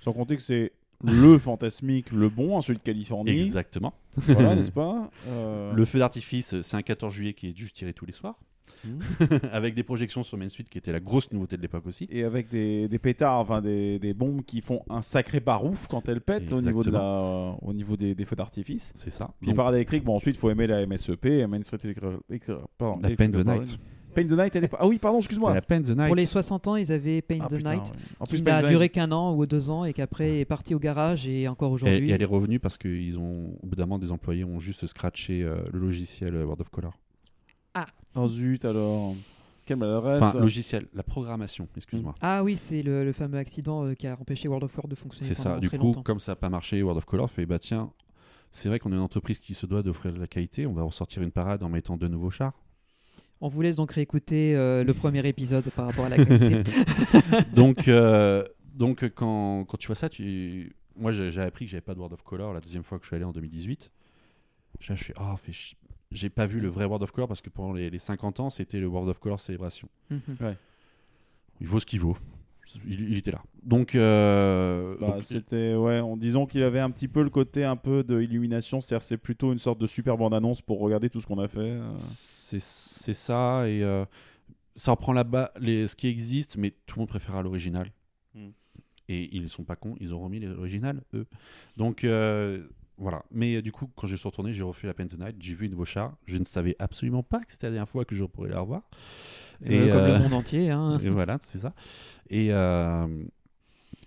Sans compter que c'est le fantasmique, le bon, hein, celui de Californie. Exactement. Voilà, n'est-ce pas Euh, Le feu d'artifice, c'est un 14 juillet qui est juste tiré tous les soirs. Mhm. Avec des projections sur Main Street qui était la grosse nouveauté de l'époque aussi. Et avec des, des pétards, enfin des, des bombes qui font un sacré barouf quand elles pètent au niveau, de la, au niveau des, des feux d'artifice. C'est ça. Puis Donc, électrique, bon ensuite il faut aimer la MSEP, Main Street pardon, la Pain the. Night. Pain the Night, elle est pas. Ah oui, pardon, excuse-moi. C'était la Pain the Night. Pour les 60 ans, ils avaient Paint Ah, the putain, Night, ouais. En qui plus, Pain n'a the Night, duré qu'un an ou deux ans et qu'après est parti au garage et encore aujourd'hui. et elle est revenue parce qu'ils ont, au bout d'un moment, des employés ont juste scratché euh, le logiciel euh, World of Color. Oh zut alors. Quelle maladresse. Enfin, logiciel, la programmation, excuse-moi. Ah oui, c'est le, le fameux accident euh, qui a empêché World of War de fonctionner. C'est ça. Du très coup, longtemps. comme ça n'a pas marché, World of Color fait bah tiens, c'est vrai qu'on est une entreprise qui se doit d'offrir de la qualité. On va ressortir une parade en mettant de nouveaux chars. On vous laisse donc réécouter euh, le premier épisode par rapport à la qualité. donc, euh, donc quand, quand tu vois ça, tu... moi j'ai j'ai appris que j'avais pas de World of Color la deuxième fois que je suis allé en 2018. Là, je fais ah, fait j'ai pas vu le vrai World of Color parce que pendant les, les 50 ans, c'était le World of Color célébration. Mhm. Il vaut ce qu'il vaut. Il, il était là. Donc, euh, Bah, donc, c'était ouais, en disant qu'il avait un petit peu le côté un peu de illumination, c'est plutôt une sorte de super bande annonce pour regarder tout ce qu'on a fait. euh. c'est c'est ça et euh, ça reprend là-bas les, ce qui existe, mais tout le monde préfère à l'original. Hmm. Et ils sont pas cons, ils ont remis l'original, eux. Donc euh, voilà. Mais euh, du coup, quand je suis retourné, j'ai refait la Paint the Night, j'ai vu une char. Je ne savais absolument pas que c'était la dernière fois que je pourrais la revoir. Euh, comme euh, le monde entier. hein. et voilà, c'est ça. Et, euh,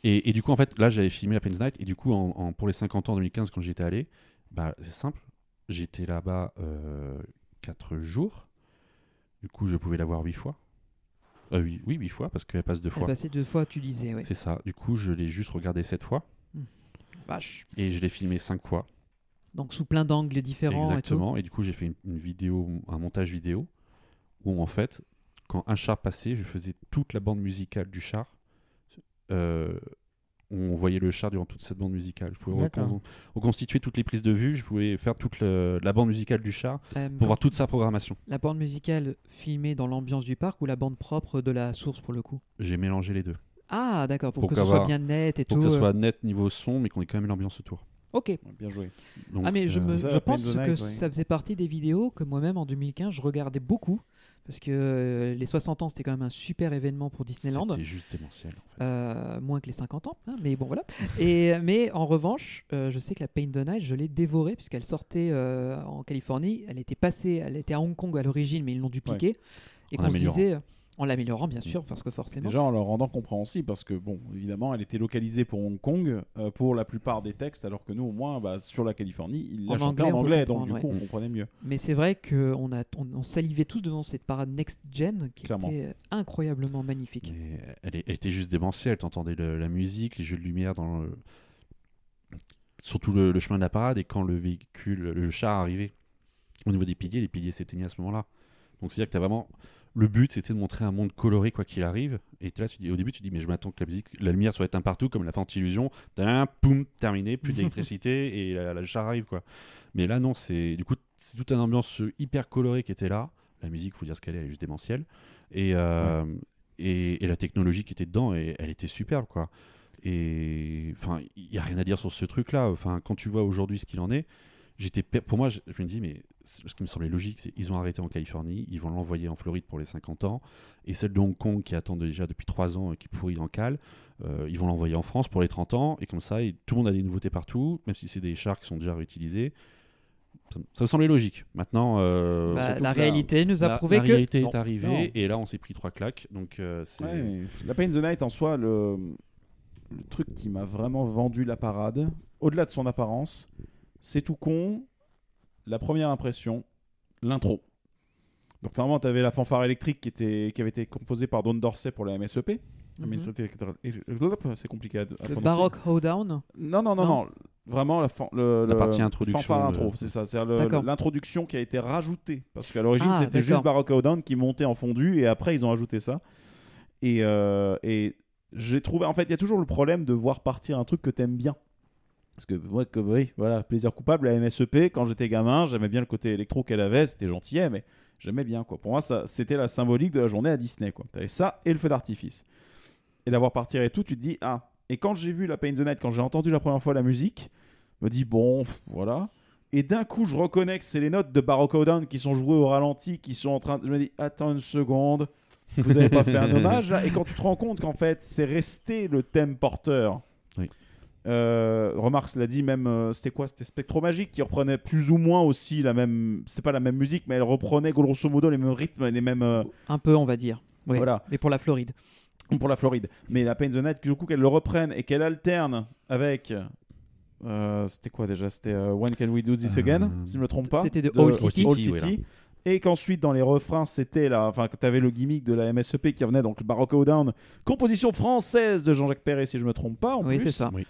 et, et du coup, en fait, là, j'avais filmé la the Night. Et du coup, en, en- pour les 50 ans en 2015, quand j'y étais allé, bah, c'est simple. J'étais là-bas 4 jours. Du coup, je pouvais la voir 8 fois. Euh, oui, oui, 8 fois, parce qu'elle passe deux Elle fois. passait deux fois, tu disais. Ouais. C'est ça. Du coup, je l'ai juste regardé 7 fois. Vache. Et je l'ai filmé 5 fois. Donc sous plein d'angles différents Exactement. Et, du coup, j'ai fait une, une vidéo, un montage vidéo, où en fait, quand un char passait, je faisais toute la bande musicale du char. Euh, on voyait le char durant toute cette bande musicale. Je pouvais recon- reconstituer toutes les prises de vue. Je pouvais faire toute le- la bande musicale du char. Euh, pour voir toute sa programmation. La bande musicale filmée dans l'ambiance du parc ou la bande propre de la source pour le coup? J'ai mélangé les deux. Ah d'accord, pour, Pour que ce soit bien net et Pour tout. que ça euh. soit net niveau son, mais qu'on ait quand même l'ambiance autour. Ok. Bien joué. Donc, ah mais je, euh, me, ça, je la Paint pense que Night, ouais. ça faisait partie des vidéos que moi-même en 2015 je regardais beaucoup parce que euh, les 60 ans c'était quand même un super événement pour Disneyland. C'était juste démentiel. En fait. Euh, moins que les 50 ans, hein, mais bon voilà. Et, mais en revanche, euh, je sais que la Paint the Night, je l'ai dévorée puisqu'elle sortait euh, en Californie. Elle était passée, elle était à Hong Kong à l'origine, mais ils l'ont dupliquée. Et qu'on se disait, en l'améliorant bien sûr, parce que forcément. Déjà en le rendant compréhensible, parce que bon, évidemment, elle était localisée pour Hong Kong euh, pour la plupart des textes, alors que nous, au moins, bah, sur la Californie, il En l'a en anglais, donc du coup, ouais. on comprenait mieux. Mais c'est vrai qu'on a, on, on salivait tous devant cette parade Next Gen qui Clairement. était euh, incroyablement magnifique. Mais elle, est- elle était juste démentielle. T'entendais le- la musique, les jeux de lumière dans le... surtout le, le chemin de la parade. Et quand le véhicule, le char arrivait au niveau des piliers, les piliers s'éteignaient à ce moment-là. Donc c'est-à-dire que t'as vraiment le but, c'était de montrer un monde coloré quoi qu'il arrive. Et là, tu dis, au début, tu dis, mais je m'attends que la musique, la lumière soit éteinte partout, comme la Fantillusion. Tadam, Poum, terminé, plus d'électricité et la- la- le char arrive quoi. Mais là, non, c'est du coup, c'est toute une ambiance hyper colorée qui était là. La musique, faut dire ce qu'elle est, elle est juste démentielle. Et, euh, et, et la technologie qui était dedans, et, elle était superbe, quoi. Et enfin, il y a rien à dire sur ce truc-là. Enfin, quand tu vois aujourd'hui ce qu'il en est, j'étais per- pour moi, je, je me dis, mais ce qui me semblait logique, c'est ils ont arrêté en Californie, ils vont l'envoyer en Floride pour les 50 ans, et celle de Hong Kong qui attend déjà depuis 3 ans et qui pourrit en cale, euh, ils vont l'envoyer en France pour les 30 ans, et comme ça, et tout le monde a des nouveautés partout, même si c'est des chars qui sont déjà réutilisés. Ça, ça me semblait logique. Maintenant, euh, Bah, la la- réalité nous a la, prouvé la que réalité Non, est arrivée, non. et là, on s'est pris trois claques. Donc, euh, Ouais, la Pain the Night en soi, le, le truc qui m'a vraiment vendu la parade, au-delà de son apparence, c'est tout con. La première impression, l'intro. Donc normalement, tu avais la fanfare électrique qui, était, qui avait été composée par Don Dorsey pour la MSEP. Mhm. Electrical- C'est compliqué à, à le prononcer. Baroque Hoedown. Non, non, non, Non. non. Vraiment, la, fan- le, La le- partie introduction, Fanfare intro, le- c'est ça. C'est l'introduction qui a été rajoutée. Parce qu'à l'origine, Ah, c'était d'accord. juste Baroque Hoedown qui montait en fondu et après, ils ont ajouté ça. Et, euh, et j'ai trouvé. En fait, il y a toujours le problème de voir partir un truc que t'aimes bien. Parce que, moi, que, oui, voilà, plaisir coupable, la MSEP, quand j'étais gamin, j'aimais bien le côté électro qu'elle avait, c'était gentillet, mais j'aimais bien, quoi. Pour moi, ça, c'était la symbolique de la journée à Disney, quoi. T'avais ça et le feu d'artifice. Et l'avoir partir et tout, tu te dis, ah. Et quand j'ai vu la Pain the Night, quand j'ai entendu la première fois la musique, je me dis, bon, voilà. Et d'un coup, je reconnais que c'est les notes de Baroque Hoedown qui sont jouées au ralenti, qui sont en train de. Je me dis, attends une seconde, vous avez pas fait un hommage là? Et quand tu te rends compte qu'en fait, c'est resté le thème porteur. Oui. Euh, remarque, l'a dit même, euh, c'était quoi? C'était Spectromagique qui reprenait plus ou moins aussi la même. C'est pas la même musique, mais elle reprenait grosso modo les mêmes rythmes, les mêmes. euh, Un peu, on va dire. Oui. Voilà. Mais pour la Floride. pour la Floride. Mais la Pain the Night, du coup, qu'elle le reprenne et qu'elle alterne avec. euh, c'était quoi déjà? C'était euh, When Can We Do This Again Euh, Si je me trompe pas. c'était de Old City. Old City. Et qu'ensuite, dans les refrains, c'était là, enfin, que tu avais le gimmick de la MSEP qui revenait, donc le Baroque Down, composition française de Jean-Jacques Perret, si je me trompe pas. En Oui, plus. c'est ça. Oui.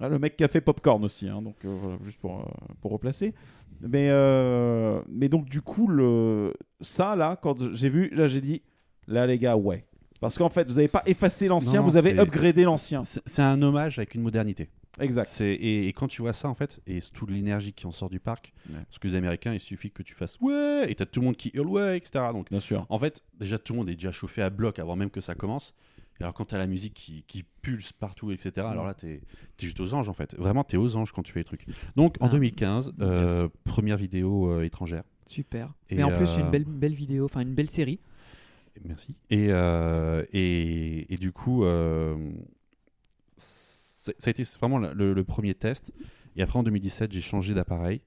Ah, le mec qui a fait Popcorn aussi, hein, donc euh, voilà, juste pour, euh, pour replacer. Mais, euh, mais donc, du coup, le... ça, là, quand j'ai vu, là, j'ai dit, là, les gars, ouais. Parce qu'en fait, vous n'avez pas effacé l'ancien, vous avez upgradé l'ancien. C'est un hommage avec une modernité. Exact. Et, et quand tu vois ça, en fait, et toute l'énergie qui en sort du parc, Ouais. parce que les Américains, il suffit que tu fasses ouais, et t'as tout le monde qui hurle ouais, etc. Donc, Bien sûr. en fait, déjà, tout le monde est déjà chauffé à bloc avant même que ça commence. Et alors, quand t'as la musique qui, qui pulse partout, etc., alors là, t'es es juste aux anges, en fait. Vraiment, t'es aux anges quand tu fais les trucs. Donc, en Ah. 2015, euh, première vidéo euh, étrangère. Super. Et, Mais en plus, euh, une belle, belle vidéo, enfin une belle série. Merci. Et, euh, et, et du coup, euh, ça a été vraiment le, premier test. Et après, en 2017, j'ai changé d'appareil.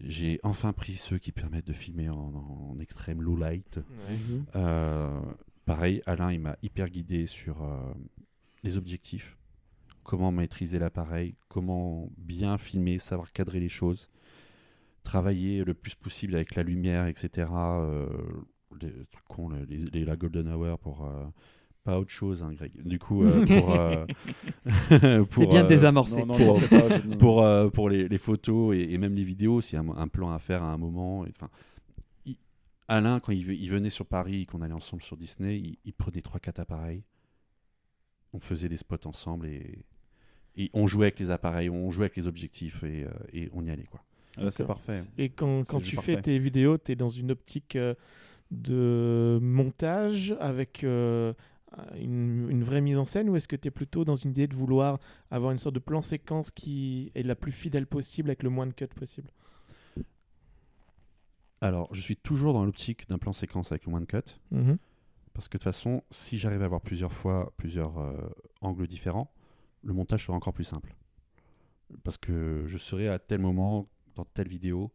J'ai enfin pris ceux qui permettent de filmer en, en extrême low light. Euh, pareil, Alain, il m'a hyper guidé sur euh, les objectifs, comment maîtriser l'appareil, comment bien filmer, savoir cadrer les choses, travailler le plus possible avec la lumière, etc. euh, les trucs cons, le- les- les- la golden hour pour euh, pas autre chose, hein, Greg. Du coup, euh, pour, euh, pour, C'est bien euh, désamorcé. Non, non, Pour- pour, euh, pour les, les photos et, et même les vidéos, s'il y a un, un plan à faire à un moment. Enfin, Alain, quand il, ve- il venait sur Paris et qu'on allait ensemble sur Disney, il, il prenait 3-4 appareils. On faisait des spots ensemble et, et on jouait avec les appareils, on jouait avec les objectifs et, euh, et on y allait. Quoi. Ah, là, c'est parfait. Et quand, tu parfait. fais tes vidéos, tu es dans une optique euh, de montage avec euh, une, une vraie mise en scène ou est-ce que tu es plutôt dans une idée de vouloir avoir une sorte de plan séquence qui est la plus fidèle possible avec le moins de cuts possible? Alors, je suis toujours dans l'optique d'un plan séquence avec le moins de cut. Mhm. Parce que de toute façon, si j'arrive à avoir plusieurs fois plusieurs euh, angles différents, le montage sera encore plus simple. Parce que je serai à tel moment, dans telle vidéo,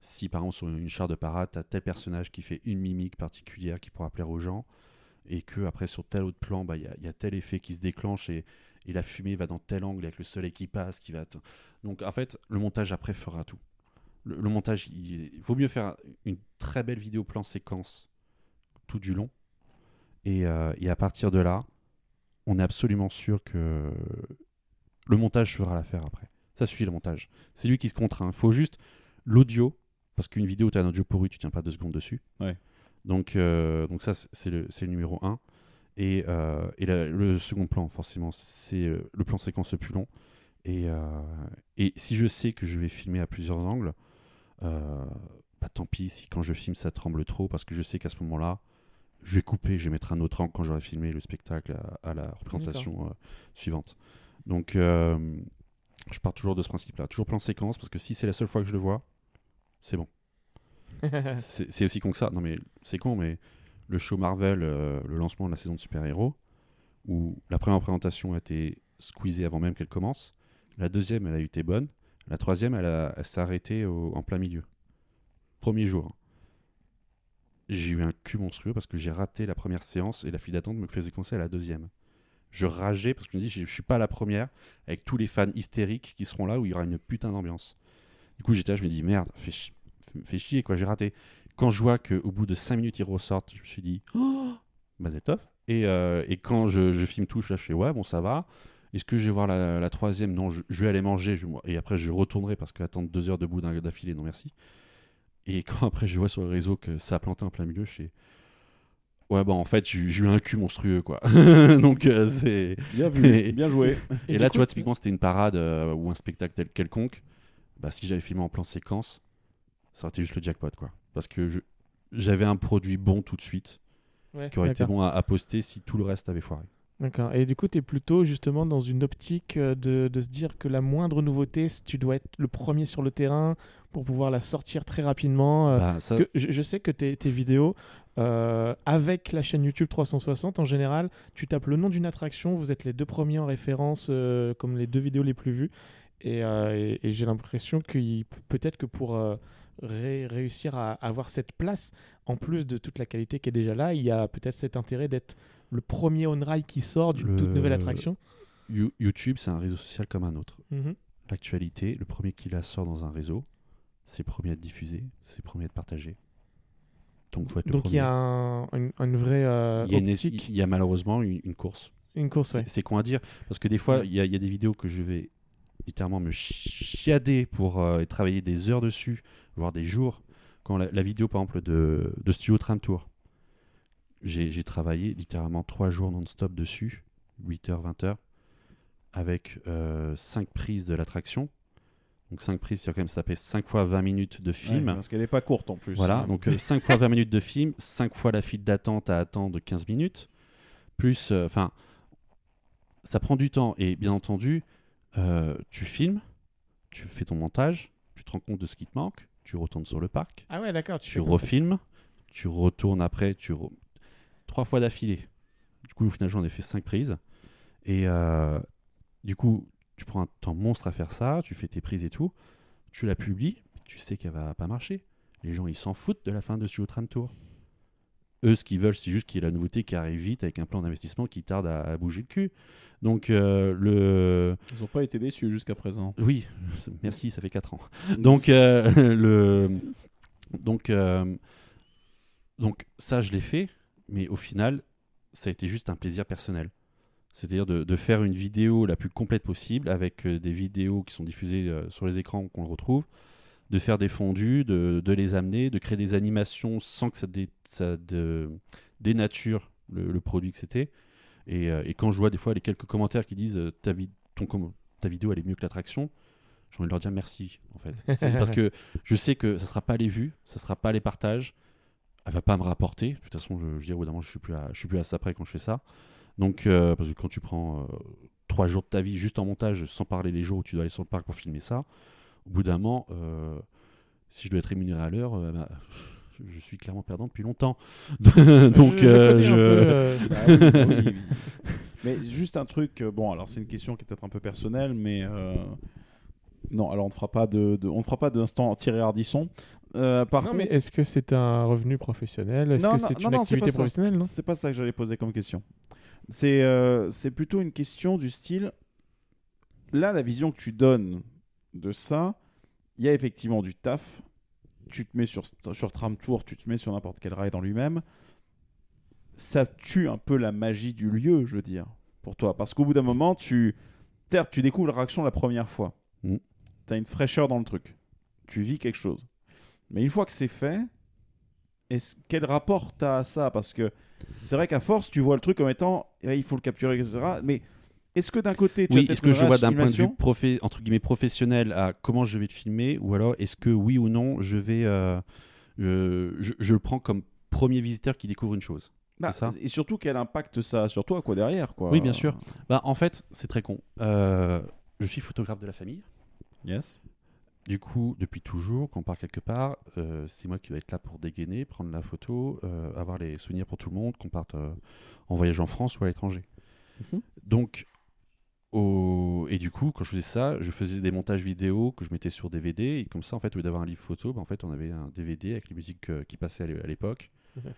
si par exemple sur une char de parade, tu as tel personnage qui fait une mimique particulière qui pourra plaire aux gens, et que après sur tel autre plan, bah, il y, a- il y a tel effet qui se déclenche et, et la fumée va dans tel angle avec le soleil qui passe, qui va... Donc en fait, le montage après fera tout. Le, le montage, il, il vaut mieux faire une très belle vidéo plan séquence tout du long, et, euh, et à partir de là, on est absolument sûr que le montage fera l'affaire après. Ça suffit le montage. C'est lui qui se contraint. Il faut juste l'audio, parce qu'une vidéo, tu as un audio pourri, tu tiens pas deux secondes dessus. Ouais. Donc, euh, donc ça, c'est le, le numéro 1. Et, euh, et la- le second plan, forcément, c'est le plan séquence le plus long. Et, euh, et si je sais que je vais filmer à plusieurs angles, bah, tant pis si quand je filme ça tremble trop, parce que je sais qu'à ce moment-là, je vais couper, je vais mettre un autre angle quand j'aurai filmé le spectacle à, à la représentation euh, suivante. Donc, euh, je pars toujours de ce principe-là. Toujours plan séquence, parce que si c'est la seule fois que je le vois, c'est bon. c'est c'est aussi con que ça. Non, mais c'est con, mais le show Marvel, euh, le lancement de la saison de super-héros, où la première présentation a été squeezée avant même qu'elle commence, la deuxième, elle a été bonne, la troisième, elle, s'est arrêtée en plein milieu. Premier jour. J'ai eu un cul monstrueux parce que j'ai raté la première séance et la file d'attente me faisait commencer à la deuxième. Je rageais parce que je me dis, je je suis pas la première avec tous les fans hystériques qui seront là où il y aura une putain d'ambiance. Du coup, j'étais là, je me dis, merde, fais, chi- fais chier, quoi, j'ai raté. Quand je vois qu'au bout de 5 minutes, ils ressortent, je me suis dit, oh, Mazeltov. Et, euh, et quand je, je filme tout, je, là, je fais, ouais, bon, ça va. Est-ce que je vais voir la, la troisième? Non, je, je vais aller manger. Je, et après, je retournerai parce qu'attendre deux heures debout d'un- d'affilée, non merci. Et quand après, je vois sur le réseau que ça a planté en plein milieu, je fais, ouais, bon, en fait, j'ai eu un cul monstrueux, quoi. Donc, euh, c'est. Bien vu, Et- bien joué. Et, Et là, tu vois, typiquement, c'était une parade euh, ou un spectacle tel quelconque. Bah, si j'avais filmé en plan séquence, ça aurait été juste le jackpot, quoi. Parce que j'avais un produit bon tout de suite Ouais, qui aurait été bon à, à poster si tout le reste avait foiré. D'accord. Et du coup, tu es plutôt justement dans une optique euh, de, de se dire que la moindre nouveauté, tu dois être le premier sur le terrain pour pouvoir la sortir très rapidement. euh, Bah, ça- Parce que je, je sais que tes, tes vidéos, euh, avec la chaîne YouTube 360, en général, tu tapes le nom d'une attraction, vous êtes les deux premiers en référence, euh, comme les deux vidéos les plus vues. Et, euh, et- et j'ai l'impression que peut-être que pour ré- réussir à avoir cette place, en plus de toute la qualité qui est déjà là, il y a peut-être cet intérêt d'être le premier on-ride qui sort d'une toute nouvelle attraction. You- YouTube, c'est un réseau social comme un autre. Mhm. L'actualité, le premier qui la sort dans un réseau, c'est le premier à être diffusé, c'est le premier à être partagé. Donc, faut être le Donc il y a un- une, une vraie euh, Il y a, une- optique, il y a malheureusement une, une course. une course, ouais. C'est- C'est con à dire. Parce que des fois, il y, a- il y a des vidéos que je vais littéralement me chiader pour euh, travailler des heures dessus, voire des jours. Quand la, la vidéo, par exemple, de, de Studio Tram Tour, j'ai travaillé littéralement 3 jours non-stop dessus, 8h, 20h, avec 5 prises de l'attraction. Donc 5 prises, c'est quand même ça fait 5 fois 20 minutes de film. Ouais, parce qu'elle n'est pas courte en plus. Voilà, donc 5 fois 20 minutes de film, 5 fois la file d'attente à attendre de 15 minutes, plus, euh, enfin, ça prend du temps. Et bien entendu, euh, tu filmes, tu fais ton montage, tu te rends compte de ce qui te manque, tu retournes sur le parc, Ah ouais, d'accord. tu ça. refilmes, tu retournes après, tu re- trois fois d'affilée. Du coup, au final, j'en ai fait 5 prises. Et euh, du coup, tu prends un temps monstre à faire ça, tu fais tes prises et tout, tu la publies, tu sais qu'elle va pas marcher. Les gens, ils s'en foutent de la fin de Studio Tram Tour. Eux, ce qu'ils veulent, c'est juste qu'il y ait la nouveauté qui arrive vite avec un plan d'investissement qui tarde à, à bouger le cul. Donc, euh, le. Ils n'ont pas été déçus jusqu'à présent. Oui, merci, ça fait 4 ans. Donc, euh, le... donc, donc, ça, je l'ai fait, mais au final, ça a été juste un plaisir personnel. C'est-à-dire de, de faire une vidéo la plus complète possible avec euh, des vidéos qui sont diffusées euh, sur les écrans qu'on retrouve, de faire des fondus, de, de les amener, de créer des animations sans que ça, dé- ça de- dénature le, le produit que c'était. Et, euh, et quand je vois des fois les quelques commentaires qui disent ta, ton vidéo elle est mieux que l'attraction, j'ai envie de leur dire merci en fait. Parce que je sais que ça sera pas les vues, ça sera pas les partages, elle va pas me rapporter. De toute façon, je, je dis, au bout d'un moment, je suis plus à, je suis plus à ça près quand je fais ça. Donc, euh, parce que quand tu prends euh, trois jours de ta vie juste en montage, sans parler les jours où tu dois aller sur le parc pour filmer ça, au bout d'un moment, euh, si je dois être rémunéré à l'heure, euh, bah, je, je suis clairement perdant depuis longtemps. Donc, Je- je je- Bah oui, oui. Mais juste un truc, bon, alors c'est une question qui est peut-être un peu personnelle, mais euh, non, alors on ne fera pas de, de- on ne fera pas d'instant tiré Ardisson. Euh, par non, contre, mais est-ce que c'est un revenu professionnel? Est-ce que c'est une non, activité professionnelle non? C'est pas ça que j'allais poser comme question. C'est euh, c'est plutôt une question du style. Là, la vision que tu donnes de ça, il y a effectivement du taf. Tu te mets sur, sur Tram Tour, tu te mets sur n'importe quel rail dans lui-même. Ça tue un peu la magie du lieu, je veux dire, pour toi. Parce qu'au bout d'un moment, tu, tu découvres la réaction la première fois. Tu as une fraîcheur dans le truc. Tu vis quelque chose. Mais une fois que c'est fait, est-ce- quel rapport tu as à ça? Parce que c'est vrai qu'à force, tu vois le truc comme étant eh, il faut le capturer, etc. Mais est-ce que d'un côté, tu Oui, est-ce que je vois d'un point de vue profé- entre guillemets professionnel à comment je vais le filmer, ou alors est-ce que oui ou non je vais, euh, je, je- je le prends comme premier visiteur qui découvre une chose? Bah, c'est ça? Et surtout, quel impact ça a sur toi, quoi, derrière, quoi. Oui, bien sûr. Bah, en fait, c'est très con. Euh, je suis photographe de la famille. Yes. Du coup, depuis toujours, quand on part quelque part, euh, c'est moi qui vais être là pour dégainer, prendre la photo, euh, avoir les souvenirs pour tout le monde, qu'on parte euh, en voyage en France ou à l'étranger. Mhm. Donc, au... et du coup, quand je faisais ça, je faisais des montages vidéo que je mettais sur DVD, et comme ça, en fait, au lieu d'avoir un livre photo, bah, en fait, on avait un DVD avec les musiques qui passaient à l'époque. Mhm.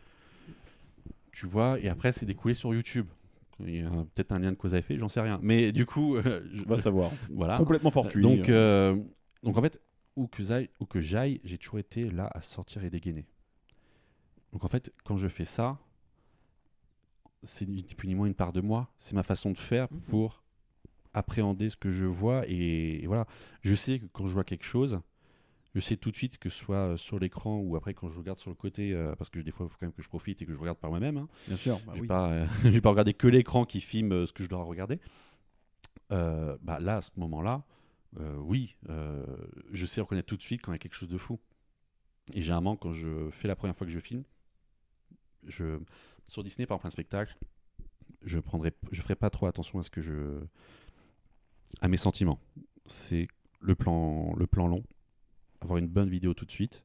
Tu vois, et après, c'est découlé sur YouTube. Il y a peut-être un lien de cause à effet, j'en sais rien. Mais du coup, euh, je- On va savoir. voilà. Complètement fortuit. Donc, euh, donc en fait, où que j'aille, où que j'aille, j'ai toujours été là à sortir et dégainer. Donc en fait, quand je fais ça, c'est ni plus ni moins une part de moi. C'est ma façon de faire Mhm. pour appréhender ce que je vois. Et, et voilà, je sais que quand je vois quelque chose, je sais tout de suite que ce soit euh, sur l'écran ou après quand je regarde sur le côté, euh, parce que des fois il faut quand même que je profite et que je regarde par moi-même. hein. bien sûr. bah Je vais oui. pas, euh, pas regarder que l'écran qui filme euh, ce que je dois regarder. Bah là, à ce moment-là, oui, je sais reconnaître tout de suite quand il y a quelque chose de fou. Et généralement, quand je fais la première fois que je filme, je, sur Disney, par exemple, un spectacle, je prendrai, je ferai pas trop attention à ce que je, à mes sentiments. C'est le plan, le plan long, avoir une bonne vidéo tout de suite.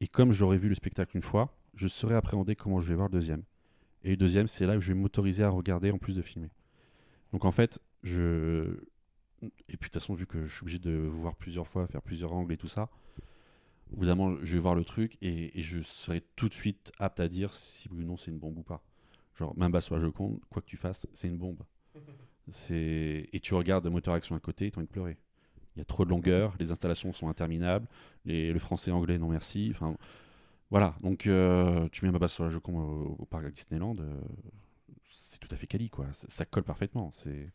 Et comme j'aurais vu le spectacle une fois, je saurais appréhender comment je vais voir le deuxième. Et le deuxième, c'est là que je vais m'autoriser à regarder en plus de filmer. Donc en fait, je. Et puis de toute façon, vu que je suis obligé de voir plusieurs fois, faire plusieurs angles et tout ça, au bout d'un moment, je vais voir le truc et, et je serai tout de suite apte à dire si oui ou non c'est une bombe ou pas. Genre, même bas soit je compte, quoi que tu fasses, c'est une bombe. C'est Et tu regardes le moteur action à côté, tu as envie de pleurer. Il y a trop de longueur, les installations sont interminables, les, le français anglais non merci. Enfin, voilà. Donc euh, tu mets ma base sur la Joconde au, au parc Disneyland, euh, c'est tout à fait quali quoi. Ça, ça colle parfaitement. C'est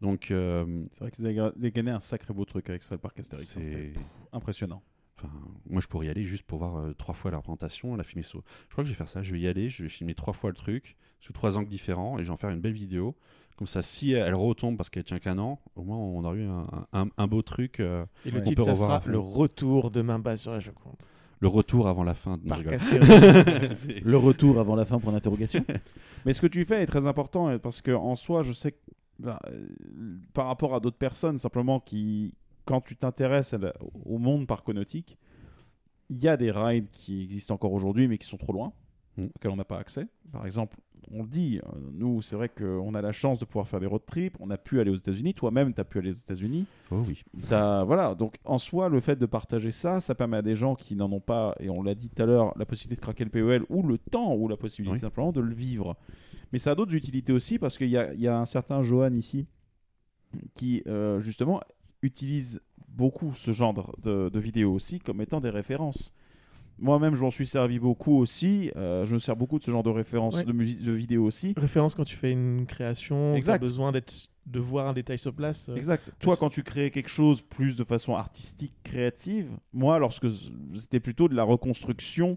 donc euh, C'est vrai qu'ils avaient gagné un sacré beau truc avec ça, le parc Astérix. hein, c'est C'était impressionnant. Enfin, moi, je pourrais y aller juste pour voir euh, trois fois la représentation, la filmer sur. Je crois que je vais faire ça. Je vais y aller, je vais filmer trois fois le truc sous trois angles différents et je vais en faire une belle vidéo. Comme ça, si elle retombe parce qu'elle tient qu'un an, au moins on a eu un, un- un beau truc. euh, Et le titre, peut ça revoir sera. Le retour de Mamba sur la Joconde. le retour avant la fin. Non. Le retour avant la fin pour l'interrogation. Mais ce que tu fais est très important parce que en soi, je sais que bah, euh, par rapport à d'autres personnes, simplement qui, quand tu t'intéresses au monde parconautique, il y a des rides qui existent encore aujourd'hui, mais qui sont trop loin. Auxquels on n'a pas accès. Par exemple, on le dit, euh, nous, c'est vrai qu'on a la chance de pouvoir faire des road trips. On a pu aller aux États-Unis. Toi-même, tu as pu aller aux États-Unis. Oh oui. T'as- voilà, donc en soi, le fait de partager ça, ça permet à des gens qui n'en ont pas, et on l'a dit tout à l'heure, la possibilité de craquer le PEL ou le temps ou la possibilité Oui. simplement de le vivre. Mais ça a d'autres utilités aussi parce qu'il y a, il y a un certain Johan ici qui, euh, justement, utilise beaucoup ce genre de, de vidéos aussi comme étant des références. Moi-même, je m'en suis servi beaucoup aussi. euh, je me sers beaucoup de ce genre de références Ouais. de musique, de vidéos aussi. Référence quand tu fais une création, tu as besoin d'être, de voir un détail sur place. euh, Exact. Toi, quand tu crées quelque chose plus de façon artistique, créative, moi, lorsque c'était plutôt de la reconstruction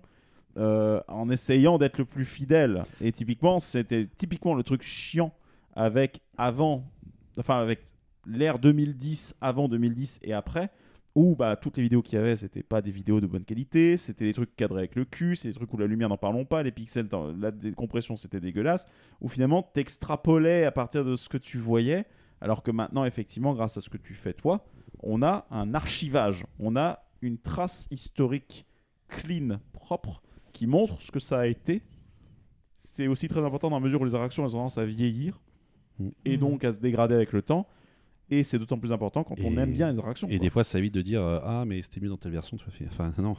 euh, en essayant d'être le plus fidèle. Et typiquement, c'était typiquement le truc chiant avec avant, enfin avec l'ère 2010, avant 2010 et après, où bah, toutes les vidéos qu'il y avait, c'était pas des vidéos de bonne qualité, c'était des trucs cadrés avec le cul, c'est des trucs où la lumière n'en parlons pas, les pixels, la décompression c'était dégueulasse, où finalement t'extrapolais à partir de ce que tu voyais, alors que maintenant, effectivement, grâce à ce que tu fais toi, on a un archivage, on a une trace historique clean, propre, qui montre ce que ça a été. C'est aussi très important dans la mesure où les interactions elles ont tendance à vieillir Mm. et donc à se dégrader avec le temps. Et c'est d'autant plus important quand on aime bien les interactions. Et quoi. des fois, ça évite de dire euh, Ah, mais c'était mieux dans telle version, tu as fait. Enfin, non.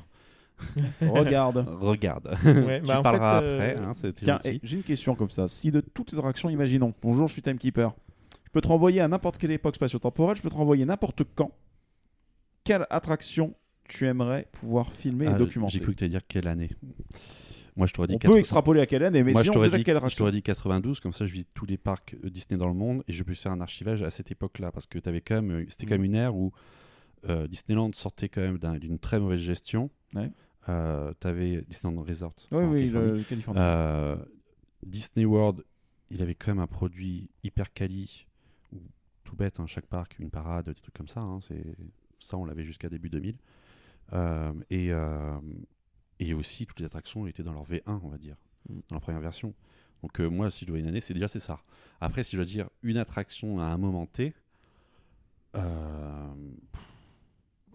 Regarde. Regarde. Ouais, tu bah, en parleras euh, après. Hein, Tiens, et j'ai une question comme ça. Si de toutes les interactions, imaginons, bonjour, je suis timekeeper, je peux te renvoyer à n'importe quelle époque spatio-temporelle, je peux te renvoyer n'importe quand. Quelle attraction tu aimerais pouvoir filmer Ah, et documenter? J'ai cru que tu allais dire quelle année. Moi, je t'aurais dit On 80 peut extrapoler à quelle année, mais Moi, je t'aurais dit, je dit 92, comme ça je visite tous les parcs euh, Disney dans le monde et je peux faire un archivage à cette époque-là parce que t'avais quand même, euh, c'était quand même une ère où euh, Disneyland sortait quand même d'un- d'une très mauvaise gestion. Ouais. Euh, t'avais Disneyland Resort. Oui, en oui, Californie. le, Californie. Euh, Disney World, il avait quand même un produit hyper quali, ou tout bête, hein, chaque parc, une parade, des trucs comme ça. hein, c'est ça, on l'avait jusqu'à début 2000. Euh, et, et aussi, toutes les attractions étaient dans leur V1, on va dire, Mm. dans leur première version. Donc euh, moi, si je dois une année, c'est déjà c'est ça. Après, si je dois dire une attraction à un moment T, euh,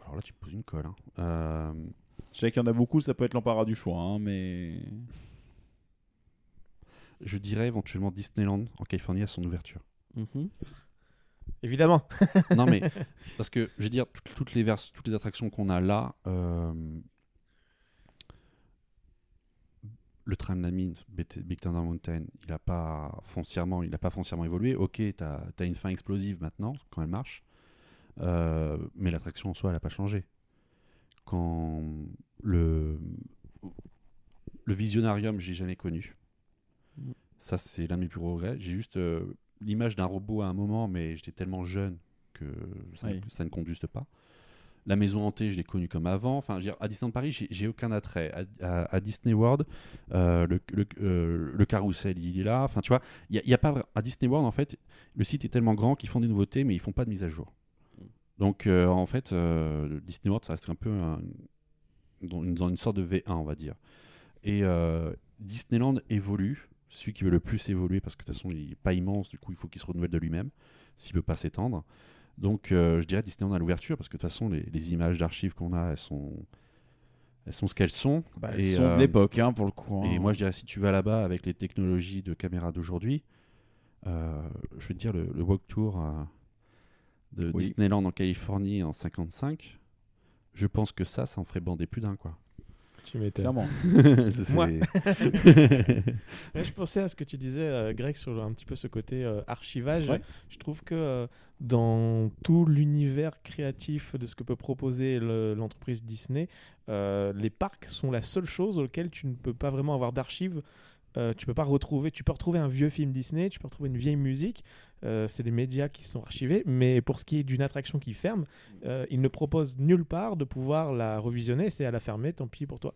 alors là, tu me poses une colle. hein. Euh, Je sais qu'il y en a beaucoup, ça peut être l'embarras du choix, hein, mais. je dirais éventuellement Disneyland en Californie à son ouverture. Évidemment. non mais parce que je veux dire toutes, toutes les vers- toutes les attractions qu'on a là euh, le train de la mine Big Thunder Mountain il a pas foncièrement il a pas foncièrement évolué. Ok t'as as une fin explosive maintenant quand elle marche Euh, mais l'attraction en soi elle a pas changé. Quand le le visionarium j'ai jamais connu. Ça c'est l'un de mes plus gros regrets. J'ai juste euh, l'image d'un robot à un moment, mais j'étais tellement jeune que ça, Oui. ne, ça ne conduste pas. La maison hantée, je l'ai connue comme avant. Enfin, à Disneyland Paris, j'ai- aucun attrait. À, à- à Disney World, euh, le, le, euh, le carrousel, il est là. Enfin, tu vois, il y y a pas à Disney World, en fait, le site est tellement grand qu'ils font des nouveautés, mais ils font pas de mise à jour. Donc, euh, en fait, Disney World, ça reste un peu un- dans, une, dans une sorte de V1, on va dire. Et Disneyland évolue. Celui qui veut le plus évoluer, parce que de toute façon, il n'est pas immense, du coup, il faut qu'il se renouvelle de lui-même, s'il ne peut pas s'étendre. Donc, euh, je dirais Disneyland à l'ouverture, parce que de toute façon, les, les images d'archives qu'on a, elles sont, elles sont ce qu'elles sont. Bah, Et, elles sont euh, de l'époque, hein, pour le coup. hein. Et moi, je dirais, si tu vas là-bas avec les technologies de caméra d'aujourd'hui, euh, je veux te dire, le, le walk tour euh, de Oui. Disneyland en Californie en 55, je pense que ça, ça en ferait bander plus d'un, quoi. Tu m'étonnes. clairement. Moi. Je pensais à ce que tu disais, euh, Greg, sur un petit peu ce côté euh, archivage. Ouais. Je trouve que euh, dans tout l'univers créatif de ce que peut proposer le- l'entreprise Disney, euh, les parcs sont la seule chose auquel tu ne peux pas vraiment avoir d'archives. Euh, tu peux pas retrouver. Tu peux retrouver un vieux film Disney, tu peux retrouver une vieille musique. Euh, c'est des médias qui sont archivés. Mais pour ce qui est d'une attraction qui ferme, euh, ils ne proposent nulle part de pouvoir la revisionner. C'est à la fermer, tant pis pour toi.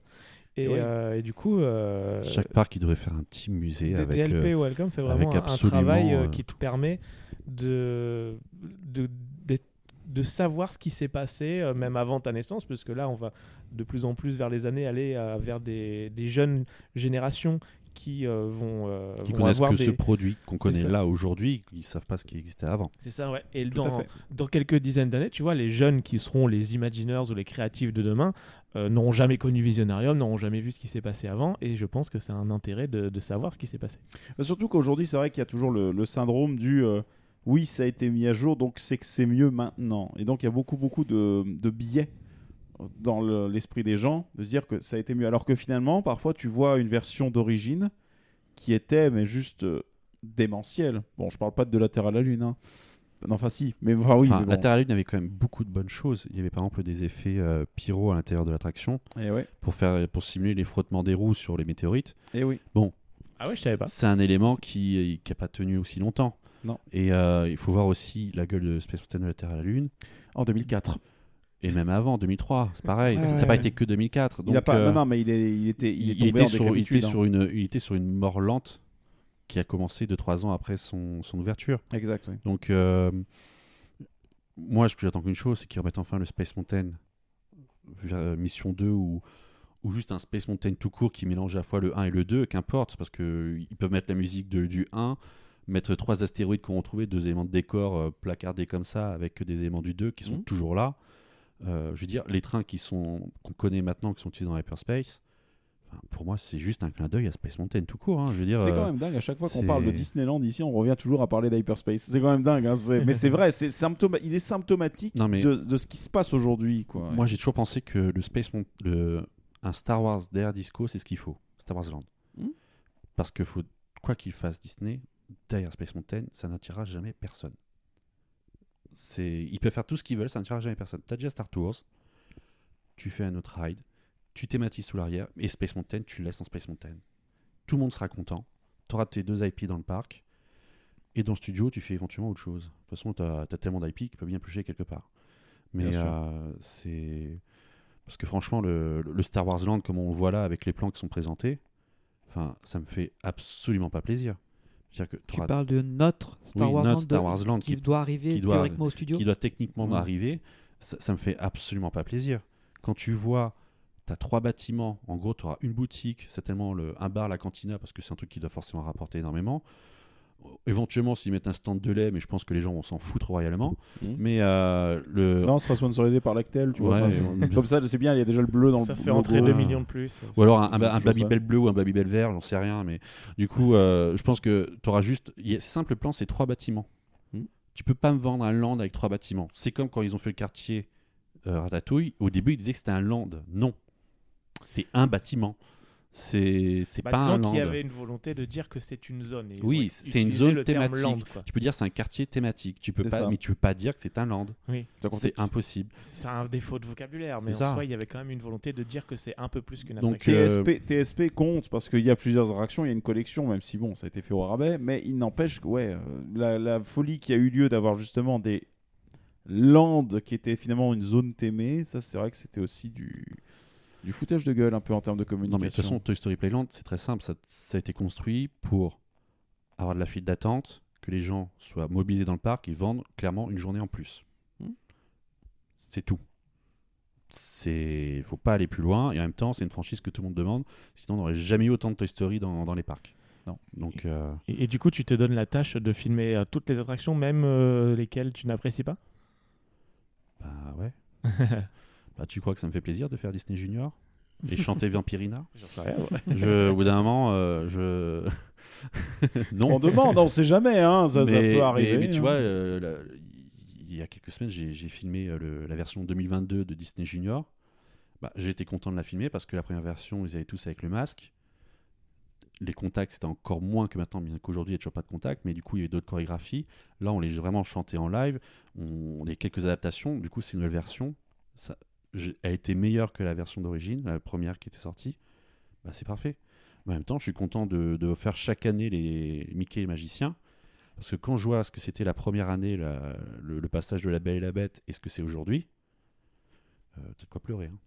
Et, euh, et du coup, euh, Chaque parc, il devrait faire un petit musée avec. DTLP euh, Welcome fait vraiment un- travail qui te permet de, de, d'être- de savoir ce qui s'est passé, même avant ta naissance, parce que là, on va de plus en plus vers les années aller vers des, des jeunes générations qui euh, vont, euh, qui vont connaissent avoir que des... ce produit qu'on connaît ça. là aujourd'hui, ils savent pas ce qui existait avant. C'est ça, ouais. Et dans, dans quelques dizaines d'années, tu vois, les jeunes qui seront les Imagineers ou les créatifs de demain euh, n'auront jamais connu Visionarium, n'auront jamais vu ce qui s'est passé avant, et je pense que c'est un intérêt de, de savoir ce qui s'est passé. Mais Surtout qu'aujourd'hui, c'est vrai qu'il y a toujours le, le syndrome du euh, oui, ça a été mis à jour, donc c'est que c'est mieux maintenant. Et donc, il y a beaucoup, beaucoup de, de biais dans le- l'esprit des gens de se dire que ça a été mieux. Alors que finalement, parfois, tu vois une version d'origine qui était, mais juste euh, démentielle. Bon, je parle pas de De la Terre à la Lune. Hein. Non, enfin, si, mais enfin, oui. Enfin, mais bon. La Terre à la Lune avait quand même beaucoup de bonnes choses. Il y avait par exemple des effets euh, pyro à l'intérieur de l'attraction ouais, pour faire pour simuler les frottements des roues sur les météorites. et oui. Ah ouais, je savais pas. C'est un élément qui n'a pas tenu aussi longtemps. Non. Et euh, il faut voir aussi la gueule de Space Mountain de la Terre à la Lune. En 2004. Et même avant, 2003, c'est pareil. Ouais, ça n'a ouais, pas été que 2004. il a donc, pas, euh, non, non, mais il, est, il était, il, est il, tombé était en sur, il, était hein. sur une, il était sur une mort lente qui a commencé 2-3 ans après son, son ouverture. Exact, oui. Donc, euh, moi, ce que j'attends qu'une chose, c'est qu'ils remettent enfin le Space Mountain vers- Mission 2 ou, ou juste un Space Mountain tout court qui mélange à la fois le 1 et le 2, qu'importe, parce qu'ils peuvent mettre la musique de- du 1, mettre trois astéroïdes qu'on retrouvé, deux éléments de décor euh, placardés comme ça, avec des éléments du 2 qui sont Mhm. toujours là. Euh, je veux dire, les trains qui sont qu'on connaît maintenant, qui sont utilisés dans Hyperspace, enfin, pour moi, c'est juste un clin d'œil à Space Mountain tout court. hein. Je veux dire, C'est euh, quand même dingue, à chaque fois qu'on parle de Disneyland ici, on revient toujours à parler d'Hyperspace. C'est quand même dingue, hein, mais c'est vrai, c'est symptoma- il est symptomatique Non, mais- de, de ce qui se passe aujourd'hui. quoi. Moi, j'ai toujours pensé que le Space Mount- le, un Star Wars derrière Disco, c'est ce qu'il faut. Star Wars Land. Hmm. Parce que faut, quoi qu'il fasse Disney, derrière Space Mountain, ça n'attirera jamais personne. C'est, ils peuvent faire tout ce qu'ils veulent, ça n'attirera jamais personne. T'as déjà Star Tours, tu fais un autre ride, tu thématises sous l'arrière, et Space Mountain, tu laisses en Space Mountain. Tout le monde sera content. Tu auras tes deux IP dans le parc. Et dans le studio, tu fais éventuellement autre chose. De toute façon, tu as, tellement d'IP qui peuvent bien piocher quelque part. Mais euh, c'est. Parce que franchement, le, le Star Wars Land, comme on le voit là, avec les plans qui sont présentés, enfin, ça me fait absolument pas plaisir. Que Tu parles de notre Star Oui, Wars notre Land Star de- Wars Land qui, qui- doit arriver qui doit- théoriquement au studio. qui doit techniquement Ouais. arriver, ça, ça me fait absolument pas plaisir. Quand tu vois, tu as trois bâtiments, en gros, tu auras une boutique, certainement le, un bar, la cantina, parce que c'est un truc qui doit forcément rapporter énormément. Éventuellement, s'ils mettent un stand de lait, mais je pense que les gens vont s'en foutre royalement. Mhm. Mais euh, le. Non, on sera sponsorisé par Lactel, tu vois. Enfin, comme ça, c'est bien, il y a déjà le bleu dans Ça le fait entrer logo. 2 millions de plus. Ou alors un, un, un Babybel bleu ou un Babybel vert, j'en sais rien. Mais du coup, euh, je pense que tu auras juste. il y a- simple plan, c'est trois bâtiments. Hmm. Tu peux pas me vendre un land avec trois bâtiments. C'est comme quand ils ont fait le quartier euh, Ratatouille. Au début, ils disaient que c'était un land. Non. C'est un bâtiment. C'est Bah, pas disons un land. qu'il y avait une volonté de dire que c'est une zone. et Oui, c'est une zone thématique. land. Tu peux dire c'est un quartier thématique. Tu peux pas, ça. mais tu peux pas dire que c'est un land. Oui, C'est impossible. c'est un défaut de vocabulaire, mais en ça. soi, il y avait quand même une volonté de dire que c'est un peu plus qu'une Donc, attraction. euh, TSP, TSP compte parce qu'il y a plusieurs attractions, il y a une collection, même si bon, ça a été fait au rabais, mais il n'empêche que ouais, euh, la, la folie qui a eu lieu d'avoir justement des landes qui étaient finalement une zone témée, ça c'est vrai que c'était aussi du, du foutage de gueule un peu en termes de Non, mais de toute communication. façon, Toy Story Playland, c'est très simple. Ça, ça a été construit pour avoir de la file d'attente, que les gens soient mobilisés dans le parc et vendent clairement une journée en plus. Hmm. C'est tout. Il faut pas aller plus loin. Et en même temps, c'est une franchise que tout le monde demande. Sinon, on n'aurait jamais eu autant de Toy Story dans, dans les parcs. Non. Donc, euh, Et, et du coup, tu te donnes la tâche de filmer euh, toutes les attractions, même euh, lesquelles tu n'apprécies pas? Bah ouais. bah, tu crois que ça me fait plaisir de faire Disney Junior et chanter Vampirina? J'en sais rien. ouais. je, Au bout d'un moment, euh, je. non. On demande, on sait jamais, hein, ça, ça mais, peut arriver. mais- mais tu hein. vois, euh, la- il y a quelques semaines, j'ai filmé euh, le- la version 2022 de Disney Junior. Bah, j'ai été content de la filmer parce que la première version, ils avaient tous avec le masque. Les contacts, c'était encore moins que maintenant, bien qu'aujourd'hui, il n'y a toujours pas de contact, mais du coup, il y a eu d'autres chorégraphies. Là, on les a vraiment chanté en live. On, on a quelques adaptations. Du coup, c'est une nouvelle version. Ça, a été meilleure que la version d'origine, la première qui était sortie. Bah, c'est parfait. En même temps, je suis content de, faire chaque année les Mickey et les magiciens. Parce que quand je vois ce que c'était la première année, le, passage de la Belle et la Bête, et ce que c'est aujourd'hui, euh, de quoi pleurer. hein.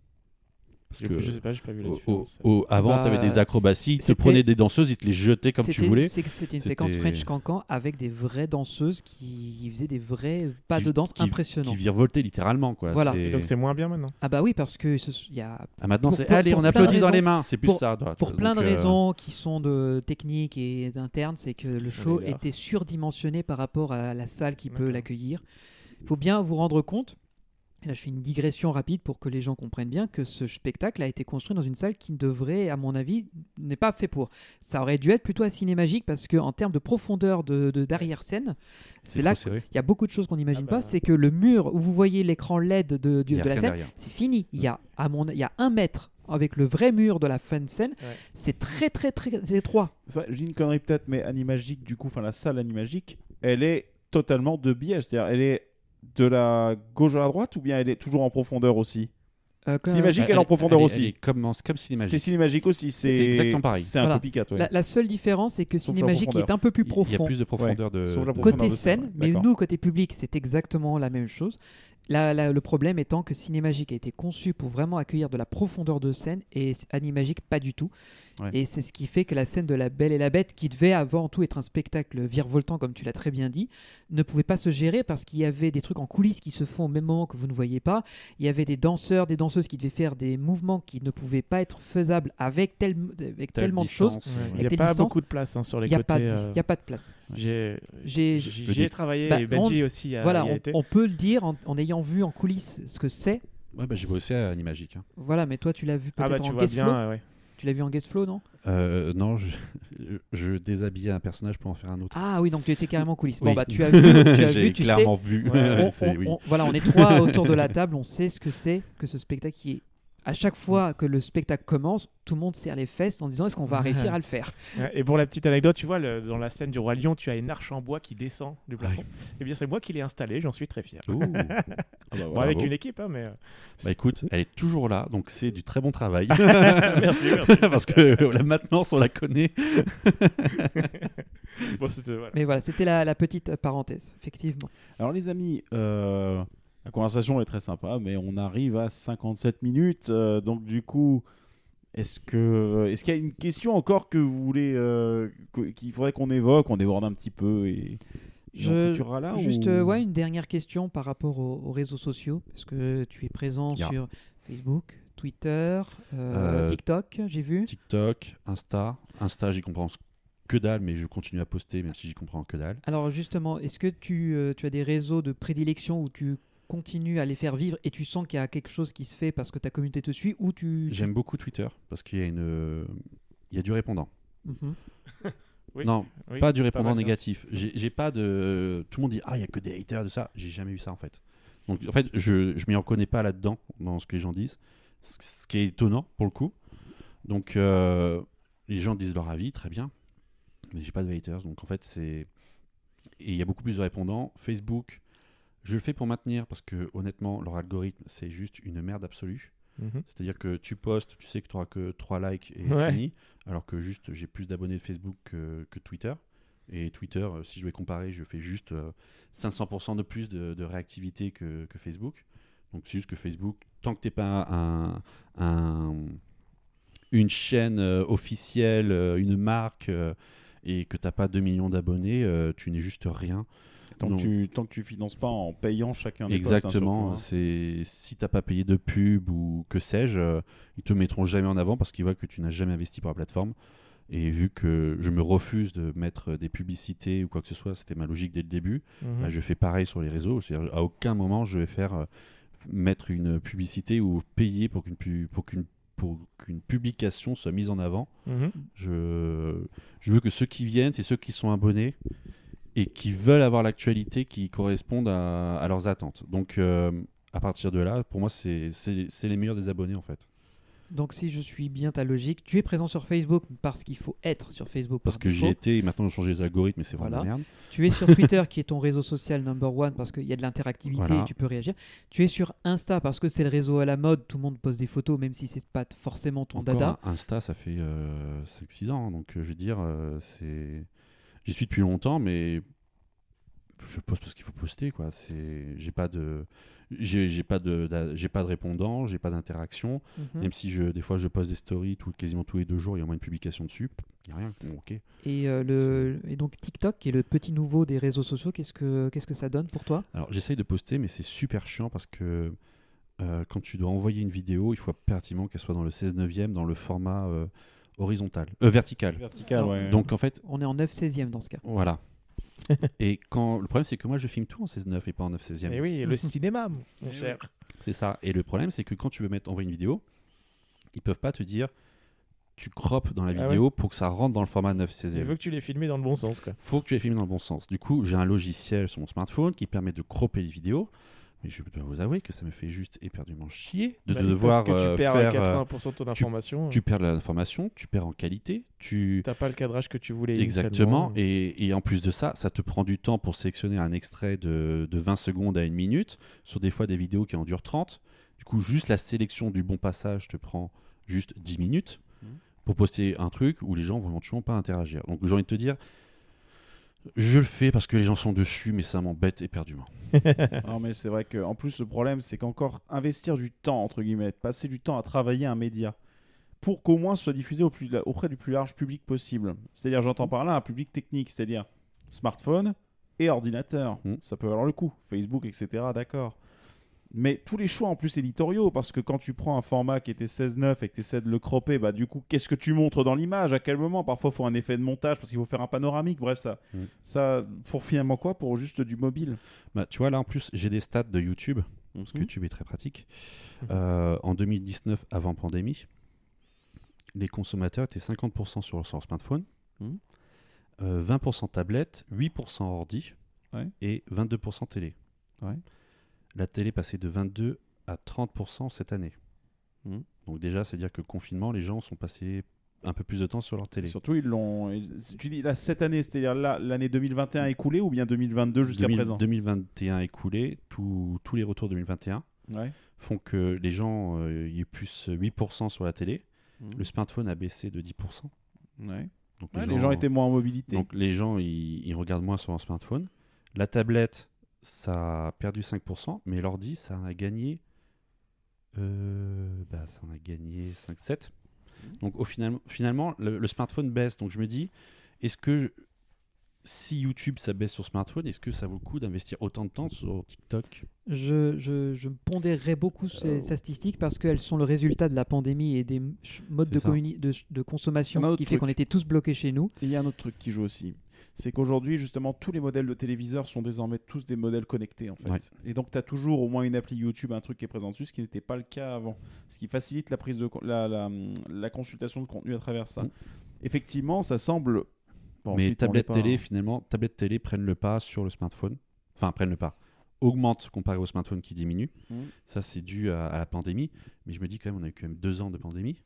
Parce Je- que je sais pas, j'ai pas vu la au- différence. au- au- avant, Bah, tu avais des acrobaties, ils te prenaient des danseuses, ils te les jetaient comme tu voulais. C'était une séquence French Cancan avec des vraies danseuses qui faisaient des vrais pas Qui- de danse qui- impressionnants. Qui virevoltaient littéralement. Quoi. Voilà. Et donc c'est moins bien maintenant. Ah bah oui, parce que ce- il y a Ah, maintenant, c'est allez, pour on applaudit dans les mains. C'est plus pour- ça. toi, Pour plein de euh, raisons qui sont de techniques et d'internes, c'est que le show était surdimensionné par rapport à la salle qui peut l'accueillir. Il faut bien vous rendre compte, et là je fais une digression rapide pour que les gens comprennent bien, que ce spectacle a été construit dans une salle qui devrait, à mon avis, n'est pas fait pour. Ça aurait dû être plutôt à Cinémagique parce qu'en termes de profondeur de de- d'arrière-scène, c'est là qu'il y a beaucoup de choses qu'on n'imagine Ah bah. pas. C'est que le mur où vous voyez l'écran LED de, a de la scène, c'est fini. Il y a, à mon, il y a un mètre avec le vrai mur de la fin de scène. Ouais. C'est très très très étroit. J'ai une connerie peut-être, mais Animagique, du coup, enfin la salle Animagique, elle est totalement de biais. C'est-à-dire, elle est de la gauche à la droite ou bien elle est toujours en profondeur aussi Euh, comme- Cinémagique, elle est en profondeur elle aussi. elle est comme, comme C'est cinémagique. Cinémagique aussi. C'est exactement pareil. C'est un Voilà. copycat. ouais. la, la seule différence, c'est que Sauf Cinémagique est un peu plus Il y a profond. plus de profondeur de. Côté de scène, mais nous, côté public, c'est exactement la même chose. Le problème étant que Cinémagique a été conçu pour vraiment accueillir de la profondeur de scène et Animagique pas du tout. Ouais. Et c'est ce qui fait que la scène de La Belle et la Bête, qui devait avant tout être un spectacle virevoltant, comme tu l'as très bien dit, ne pouvait pas se gérer parce qu'il y avait des trucs en coulisses qui se font au même moment que vous ne voyez pas. Il y avait des danseurs, des danseuses qui devaient faire des mouvements qui ne pouvaient pas être faisables avec, tel- avec telle tellement de choses. Ouais. Il n'y a pas distance, beaucoup de place hein, sur les Il n'y a, côtés. pas de- euh, il y a pas de place. J'ai ai travaillé Bah, et Benji aussi a, voilà, y a on, été. on peut le dire en, en ayant vu en coulisses ce que c'est. Ouais, bah, j'ai bossé à Animagique. hein. Voilà, mais toi tu l'as vu Ah peut-être bah tu en vois bien, flow. euh, ouais. Tu l'as vu en guest flow, non? Euh, non, je, je déshabillais un personnage pour en faire un autre. Ah oui, donc tu étais carrément en coulisses. Oui. Bon bah tu as vu, tu as J'ai vu, tu sais. clairement vu. Ouais, On- C'est- on- oui. on- voilà, on est trois autour de la table, on sait ce que c'est que ce spectacle qui est. À chaque fois que le spectacle commence, tout le monde serre les fesses en disant est-ce qu'on va réussir à le faire? Et pour la petite anecdote, tu vois, le- dans la scène du Roi Lion, tu as une arche en bois qui descend du plafond. Et bien c'est moi qui l'ai installée, j'en suis très fier. Ouh. Ah bah, Bon, avec une équipe, hein, mais. euh, Bah écoute, elle est toujours là, donc c'est du très bon travail. merci, merci. Parce que la maintenance, on la connaît. Bon, c'était- voilà. Mais voilà, c'était la, la petite parenthèse, effectivement. Alors les amis, euh, la conversation est très sympa, mais on arrive à 57 minutes. euh, donc du coup, est-ce que est-ce qu'il y a une question encore que vous voulez euh, qu'il faudrait qu'on évoque, on déborde un petit peu et, Je- clôturera là Juste ou- euh, ouais, une dernière question par rapport aux, aux réseaux sociaux, parce que tu es présent sur Facebook, Twitter, euh, Euh, TikTok, j'ai vu. TikTok, Insta. Insta, j'y comprends que dalle, mais je continue à poster, même si j'y comprends que dalle. Alors justement, est-ce que tu, euh, tu as des réseaux de prédilection où tu continues à les faire vivre et tu sens qu'il y a quelque chose qui se fait parce que ta communauté te suit ou tu... J'aime beaucoup Twitter parce qu'il y a une, il y a du répondant. Mhm. Oui, Non, oui, pas du répondant négatif. J'ai j'ai pas de. Tout le monde dit ah il y a que des haters de ça. J'ai jamais eu ça en fait. Donc en fait je je m'y reconnais pas là-dedans dans ce que les gens disent. Ce ce qui est étonnant pour le coup. Donc euh, les gens disent leur avis très bien, mais j'ai pas de haters. Donc en fait c'est et il y a beaucoup plus de répondants. Facebook, je le fais pour maintenir parce que honnêtement leur algorithme c'est juste une merde absolue. Mhm. C'est-à-dire que tu postes, tu sais que tu auras que 3 likes et Ouais. fini. Alors que juste, j'ai plus d'abonnés de Facebook que, que Twitter. Et Twitter, euh, si je vais comparer, je fais juste euh, 500% de plus de, de réactivité que, que Facebook. Donc c'est juste que Facebook, tant que tu n'es pas un, un- une chaîne euh, officielle, euh, une marque, euh, et que tu n'as pas 2 millions d'abonnés, euh, tu n'es juste rien. Tant, que tu, tant que tu finances pas en payant chacun des hein, Exactement. surtout, hein. c'est si t'as pas payé de pub ou que sais-je, euh, ils te mettront jamais en avant parce qu'ils voient que tu n'as jamais investi pour la plateforme. Et vu que je me refuse de mettre des publicités ou quoi que ce soit, c'était ma logique dès le début. Mhm. bah, je fais pareil sur les réseaux. C'est-à-dire, à aucun moment je vais faire euh, mettre une publicité ou payer pour qu'une pu- pour qu'une pour qu'une publication soit mise en avant. Mhm. Je, je veux que ceux qui viennent, c'est ceux qui sont abonnés et qui veulent avoir l'actualité qui correspondent à, à leurs attentes. Donc, euh, à partir de là, pour moi, c'est les meilleurs des abonnés en fait. Donc si je suis bien ta logique, tu es présent sur Facebook parce qu'il faut être sur Facebook. Parce par que j'y étais et maintenant, ils ont changé les algorithmes, mais c'est vraiment Voilà. merde. Tu es sur Twitter qui est ton réseau social number one parce qu'il y a de l'interactivité Voilà. et tu peux réagir. Tu es sur Insta parce que c'est le réseau à la mode, tout le monde pose des photos même si c'est pas forcément ton Encore, dada. Insta, ça fait 5-6 ans, donc euh, je veux dire, euh, c'est. J'y suis depuis longtemps, mais je poste parce qu'il faut poster, quoi. C'est, j'ai pas de, j'ai j'ai pas de, j'ai pas de répondant, j'ai pas d'interaction. Mhm. Même si je, des fois, je poste des stories tout, quasiment tous les deux jours, il y a au moins une publication dessus. Il y a rien. Bon, ok. Et, euh, le, et donc TikTok qui est le petit nouveau des réseaux sociaux, qu'est-ce que, qu'est-ce que ça donne pour toi? Alors j'essaye de poster, mais c'est super chiant parce que euh, quand tu dois envoyer une vidéo, il faut impérativement qu'elle soit dans le 16 neuvième, dans le format euh, horizontal, euh, vertical. Vertical, ouais. Donc en fait, On est en 9 16e dans ce cas. voilà. et quand le problème c'est que moi je filme tout en 16 9 et pas en 9 16 Et oui, le cinéma, mon cher. C'est ça. Et le problème c'est que quand tu veux mettre envoyer une vidéo, ils peuvent pas te dire tu croppes dans la Ah vidéo pour que ça rentre dans le format 9 16 Il veut que tu les filmes dans le bon sens, quoi. faut que tu les filmes dans le bon sens. Du coup, j'ai un logiciel sur mon smartphone qui permet de cropper les vidéos. Mais je dois vous avouer que ça me fait juste éperdument chier de Bah, devoir parce que euh, tu perds faire. euh, 80% de ton information. tu perds de l'information, tu perds en qualité, tu. T'as pas le cadrage que tu voulais Exactement. Et, et en plus de ça, ça te prend du temps pour sélectionner un extrait de, de 20 secondes à une minute, sur des fois des vidéos qui en durent 30. Du coup, juste la sélection du bon passage te prend juste 10 minutes Mhm. pour poster un truc où les gens vont éventuellement pas interagir. Donc j'ai envie de te dire, je le fais parce que les gens sont dessus, mais ça m'embête éperdument. Non, mais c'est vrai qu'en plus, le problème, c'est qu'encore investir du temps, entre guillemets, passer du temps à travailler un média pour qu'au moins ce soit diffusé au plus, auprès du plus large public possible. C'est-à-dire, j'entends par là un public technique, c'est-à-dire smartphone et ordinateur. Mm. Ça peut valoir le coup. Facebook, etc., d'accord. Mais tous les choix en plus éditoriaux, parce que quand tu prends un format qui était 16-9 et que tu essaies de le cropper, bah du coup, qu'est-ce que tu montres dans l'image? À quel moment? Parfois, il faut un effet de montage parce qu'il faut faire un panoramique. Bref, ça, Mm. ça pour finalement quoi? Pour juste du mobile. Bah, tu vois, là en plus, j'ai des stats de YouTube, parce que Mhm. YouTube est très pratique. Euh, en 2019, avant pandémie, les consommateurs étaient 50% sur leur smartphone, Mhm. euh, 20% tablette, 8% ordi Ouais. et 22% télé. Ouais. La télé passait de 22 à 30% cette année. Mhm. Donc déjà, c'est-à-dire que le confinement, les gens sont passés un peu plus de temps sur leur télé. surtout, ils l'ont. Tu dis là, cette année, c'est-à-dire là, l'année 2021 écoulée ou bien 2022 jusqu'à 2000 présent? 2021 écoulé, tous tous les retours 2021 Ouais. font que les gens, euh, y plus 8% sur la télé. Mhm. Le smartphone a baissé de 10%. Ouais. Donc Ouais, les gens étaient moins en mobilité. Donc les gens, ils, ils regardent moins sur leur smartphone. La tablette, ça a perdu 5%, mais l'ordi, ça en a gagné... euh, bah, ça en a gagné 5-7. Donc au final, finalement, le, le smartphone baisse. Donc je me dis, est-ce que... je- si YouTube ça baisse sur smartphone, est-ce que ça vaut le coup d'investir autant de temps sur TikTok? Je, je, je pondérerais beaucoup ces Euh, statistiques parce qu'elles sont le résultat de la pandémie et des modes de, consommation qui fait qu'on était tous bloqués chez nous. Et il y a un autre truc qui joue aussi. C'est qu'aujourd'hui, justement, tous les modèles de téléviseurs sont désormais tous des modèles connectés, en fait. Ouais. Et donc, tu as toujours au moins une appli YouTube, un truc qui est présent dessus, ce qui n'était pas le cas avant. Ce qui facilite la prise de la, la, la consultation de contenu à travers ça. Mm. Effectivement, ça semble. Bon, Mais ensuite, tablette pas- télé, finalement, tablette télé prennent le pas sur le smartphone. Enfin, prennent le pas. Augmente comparé au smartphone qui diminue. Mhm. Ça, c'est dû à, à la pandémie. Mais je me dis quand même, on a eu quand même deux ans de pandémie.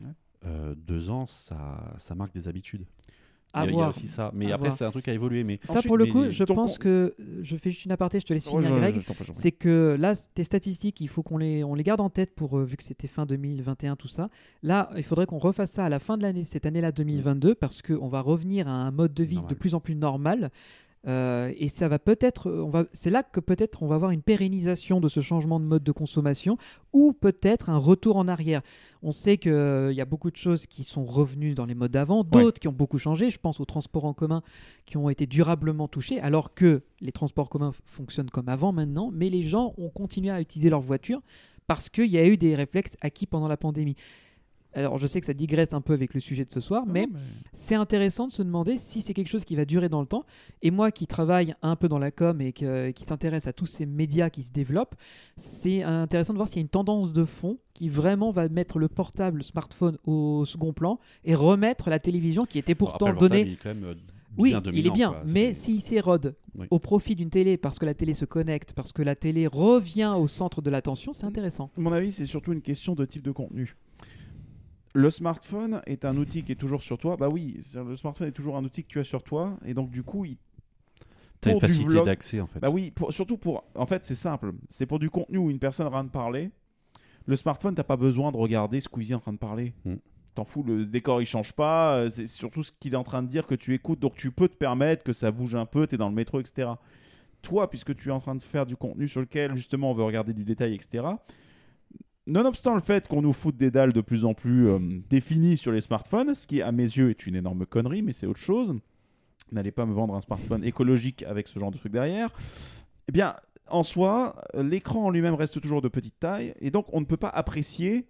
Ouais. Euh, deux ans, ça, ça marque des habitudes. Il, y a aussi ça. Mais après, c'est un truc à évoluer. Mais Ça, Ensuite, pour le coup, je pense que je fais juste une aparté, je te laisse finir, je- Greg. C'est que là, tes statistiques, il faut qu'on les, on les garde en tête pour, euh, vu que c'était fin 2021, tout ça. Là, il faudrait qu'on refasse ça à la fin de l'année, cette année-là 2022, parce qu'on va revenir à un mode de vie Normal. de plus en plus normal. Euh, et ça va peut-être, on va, c'est là que peut-être on va avoir une pérennisation de ce changement de mode de consommation, ou peut-être un retour en arrière. On sait qu'il y a beaucoup de choses qui sont revenues dans les modes d'avant, d'autres qui ont beaucoup changé. Je pense aux transports en commun qui ont été durablement touchés, alors que les transports communs fonctionnent comme avant maintenant, mais les gens ont continué à utiliser leur voiture parce qu'il y a eu des réflexes acquis pendant la pandémie. Alors je sais que ça digresse un peu avec le sujet de ce soir, Non, mais c'est intéressant de se demander si c'est quelque chose qui va durer dans le temps. Et moi qui travaille un peu dans la com et que- qui s'intéresse à tous ces médias qui se développent, c'est intéressant de voir s'il y a une tendance de fond qui vraiment va mettre le portable, le smartphone au second plan et remettre la télévision qui était pourtant donnée euh, Oui, il est dominant, bien, quoi. mais C'est- s'il s'érode Oui. au profit d'une télé parce que la télé se connecte, parce que la télé revient au centre de l'attention, c'est intéressant. À mon avis, c'est surtout une question de type de contenu. Le smartphone est un outil qui est toujours sur toi. Bah oui, le smartphone est toujours un outil que tu as sur toi. Et donc, du coup, il... T'as une facilité d'accès en fait. Bah oui, pour- surtout pour. En fait, c'est simple. C'est pour du contenu où une personne est en train de parler. Le smartphone, t'as pas besoin de regarder Squeezie en train de parler. Mm. T'en fous, le décor il change pas. euh, C'est surtout ce qu'il est en train de dire que tu écoutes. Donc tu peux te permettre que ça bouge un peu. T'es dans le métro, etc. Toi, puisque tu es en train de faire du contenu sur lequel justement on veut regarder du détail, etc. Nonobstant le fait qu'on nous foute des dalles de plus en plus euh, définies sur les smartphones, ce qui à mes yeux est une énorme connerie, mais c'est autre chose. N'allez pas me vendre un smartphone écologique avec ce genre de truc derrière. Eh bien, en soi, l'écran en lui-même reste toujours de petite taille, et donc on ne peut pas apprécier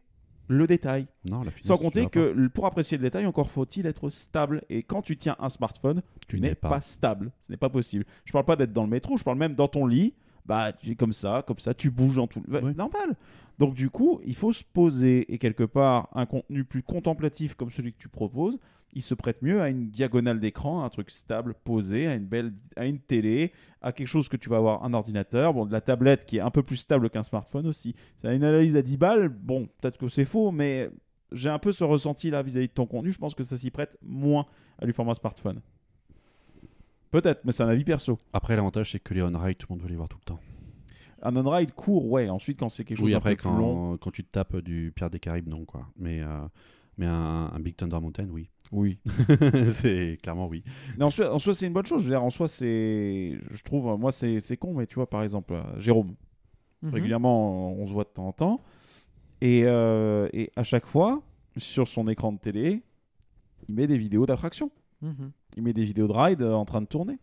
le détail. Non, la finesse, Sans compter que pour apprécier le détail, encore faut-il être stable. Et quand tu tiens un smartphone, tu n'es pas. stable. Ce n'est pas possible. Je parle pas d'être dans le métro, je parle même dans ton lit. Bah, tu es comme ça, comme ça, tu bouges en tout. Bah, Oui. Normal. Donc, du coup, il faut se poser et quelque part, un contenu plus contemplatif comme celui que tu proposes, il se prête mieux à une diagonale d'écran, un truc stable, posé, à une belle, à une télé, à quelque chose que tu vas avoir un ordinateur, bon, de la tablette qui est un peu plus stable qu'un smartphone aussi. C'est une analyse à 10 balles. Bon, peut-être que c'est faux, mais j'ai un peu ce ressenti là vis-à-vis de ton contenu. Je pense que ça s'y prête moins à du format smartphone. Peut-être, mais c'est un avis perso. Après, l'avantage, c'est que les on-ride, tout le monde veut les voir tout le temps. Un on-ride court, ouais. Ensuite, quand c'est quelque chose Oui, après, peu plus long. quand, quand tu te tapes du Pierre des Caraïbes, non, quoi. Mais, euh, mais un, un Big Thunder Mountain, oui. Oui. c'est clairement oui. Mais en soi, en soi, c'est une bonne chose. Je veux dire, en soi, c'est. Je trouve, moi, c'est c'est con, mais tu vois, par exemple, euh, Jérôme, Mhm. régulièrement, on se voit de temps en temps. Et, euh, et à chaque fois, sur son écran de télé, il met des vidéos d'attraction. Mhm. il met des vidéos de ride euh, en train de tourner.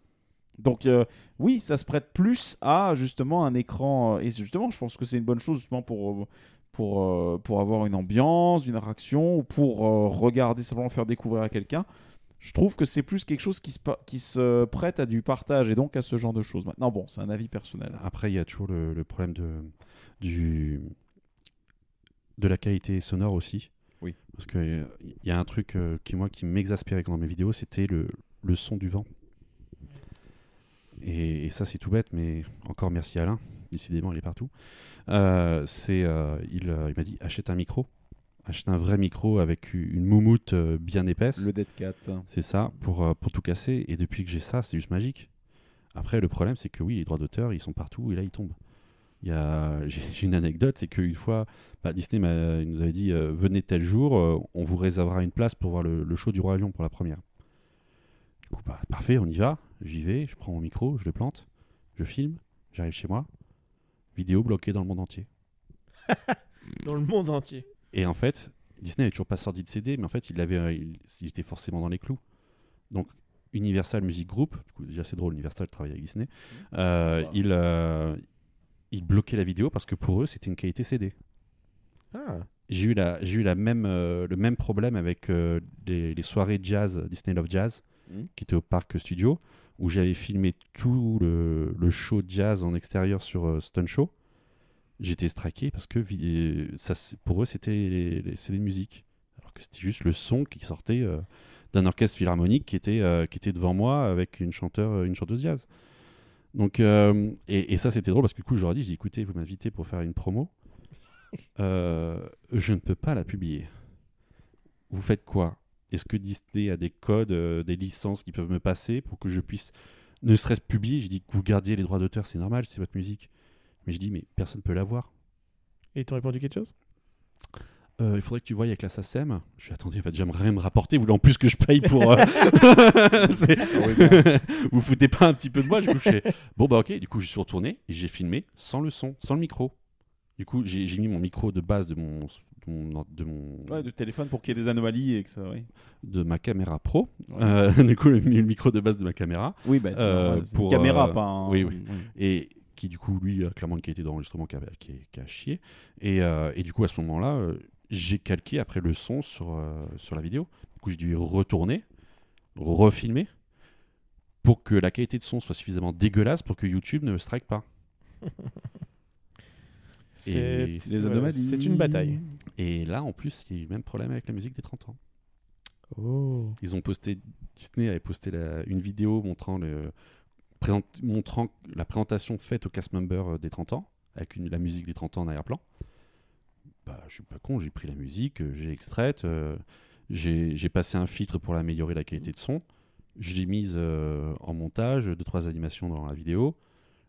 Donc euh, oui, ça se prête plus à justement un écran. euh, et justement, je pense que c'est une bonne chose justement pour, euh, pour, pour avoir une ambiance, une attraction, ou pour euh, regarder, simplement faire découvrir à quelqu'un. Je trouve que c'est plus quelque chose qui se, qui se prête à du partage et donc à ce genre de choses. Maintenant, bon, c'est un avis personnel. Après, il y a toujours le, le problème de, du, de la qualité sonore aussi. Oui. Parce qu'il y a un truc euh, qui, moi, qui m'exaspérait dans mes vidéos, c'était le, le son du vent. Et, et ça, c'est tout bête, mais encore merci Alain. Décidément, il est partout. Euh, c'est, euh, il euh, il m'a dit achète un micro. Achète un vrai micro avec une moumoute bien épaisse. Le Dead Cat. C'est ça, pour, pour tout casser. Et depuis que j'ai ça, c'est juste magique. Après, le problème, c'est que oui, les droits d'auteur, ils sont partout et là, ils tombent. Il y a... J'ai une anecdote, c'est qu'une fois, bah, Disney il nous avait dit euh, venez tel jour, euh, on vous réservera une place pour voir le, le show du Roi Lion pour la première. Du coup, bah, parfait, on y va. J'y vais, je prends mon micro, je le plante, je filme, j'arrive chez moi. Vidéo bloquée dans le monde entier. Dans le monde entier. Et en fait, Disney n'avait toujours pas sorti de CD, mais en fait, il, avait, euh, il, il était forcément dans les clous. Donc, Universal Music Group, du coup, déjà c'est drôle, Universal travaille avec Disney, euh, Wow. il, euh, il bloquait la vidéo parce que pour eux, c'était une qualité CD. Ah. J'ai eu, la, j'ai eu la même, euh, le même problème avec les, les soirées jazz, Disney Love Jazz, Mhm. qui était au parc studio, où j'avais filmé tout le, le show jazz en extérieur sur euh, Stun Show. J'étais straqué parce que pour eux, c'était les, les. Alors que c'était juste le son qui sortait euh, d'un orchestre philharmonique qui était, euh, qui était devant moi avec une, chanteur, une chanteuse jazz. Donc, et, ça, c'était drôle parce que du coup, je leur ai dit, écoutez, vous m'invitez pour faire une promo. Je ne peux pas la publier. Vous faites quoi? Est-ce que Disney a des codes, euh, des licences qui peuvent me passer pour que je puisse ne serait-ce publier? J'ai dit que vous gardiez les droits d'auteur, c'est normal, c'est votre musique. Mais je dis, mais personne ne peut l'avoir. Et ils t'ont répondu quelque chose? Euh, il faudrait que tu voyes avec la SACEM. Je suis attendez, il va déjà me- rapporter. Vous voulez en plus que je paye pour. euh, c'est- vous foutez pas un petit peu de moi. Du coup, je fais, Bon, bah ok. Du coup, je suis retourné et j'ai filmé sans le son, sans le micro. Du coup, j'ai j'ai mis mon micro de base de mon. De mon, de mon- Ouais, de téléphone pour qu'il y ait des anomalies et que ça. Oui, de ma caméra pro. Ouais. Euh, du coup, le, le micro de base de ma caméra. oui bah, Euh, une pour, caméra, euh, pas un. oui, oui. et qui du coup lui a clairement une qualité d'enregistrement qui a, qui, a chié et, et du coup à ce moment là j'ai calqué après le son sur, sur la vidéo du coup j'ai dû retourner refilmer pour que la qualité de son soit suffisamment dégueulasse pour que YouTube ne me strike pas Et Les c'est- anomalies. C'est une bataille. et là en plus il y a eu le même problème avec la musique des 30 ans Oh. Ils ont posté, Disney avait posté la- une vidéo montrant, le, présent- montrant la présentation faite au cast member euh, des 30 ans, avec une- la musique des 30 ans en arrière-plan. Bah, je suis pas con, j'ai pris la musique, euh, j'ai extraite, euh, j'ai j'ai passé un filtre pour améliorer la qualité de son, je l'ai mise euh, en montage, deux trois animations dans la vidéo,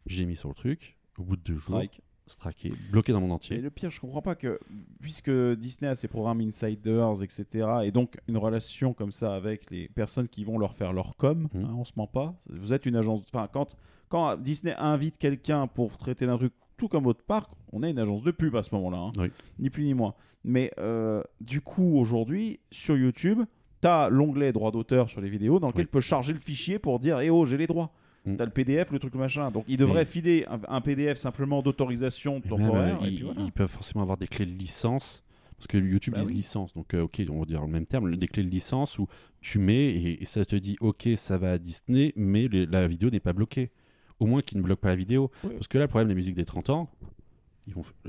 j'ai mis sur le truc. Au bout de deux jours, Strike. Straqué, bloqué dans mon Et entier. le pire, je comprends pas que, puisque Disney a ses programmes insiders, etc., et donc une relation comme ça avec les personnes qui vont leur faire leur com, Mhm. hein, on se ment pas. Vous êtes une agence. Enfin, quand, quand Disney invite quelqu'un pour traiter d'un truc tout comme votre parc, on est une agence de pub à ce moment-là. hein. Oui. Ni plus ni moins. Mais euh, du coup, aujourd'hui, sur YouTube, tu as l'onglet droit d'auteur sur les vidéos dans lequel Oui. tu peux charger le fichier pour dire Eh oh, j'ai les droits. Mm. T'as le PDF, le truc, le machin. Donc, ils devraient Mais- filer un, un PDF simplement d'autorisation Et même, temporaire. euh, et ils, puis voilà. ils peuvent forcément avoir des clés de licence. Parce que YouTube Bah dit oui. licence. Donc, euh, ok, on va dire le même terme, des clés de licence où tu mets et, et ça te dit, ok, ça va à Disney, mais les- la vidéo n'est pas bloquée. Au moins qu'ils ne bloquent pas la vidéo. Oui. Parce que là, le problème des musiques des 30 ans,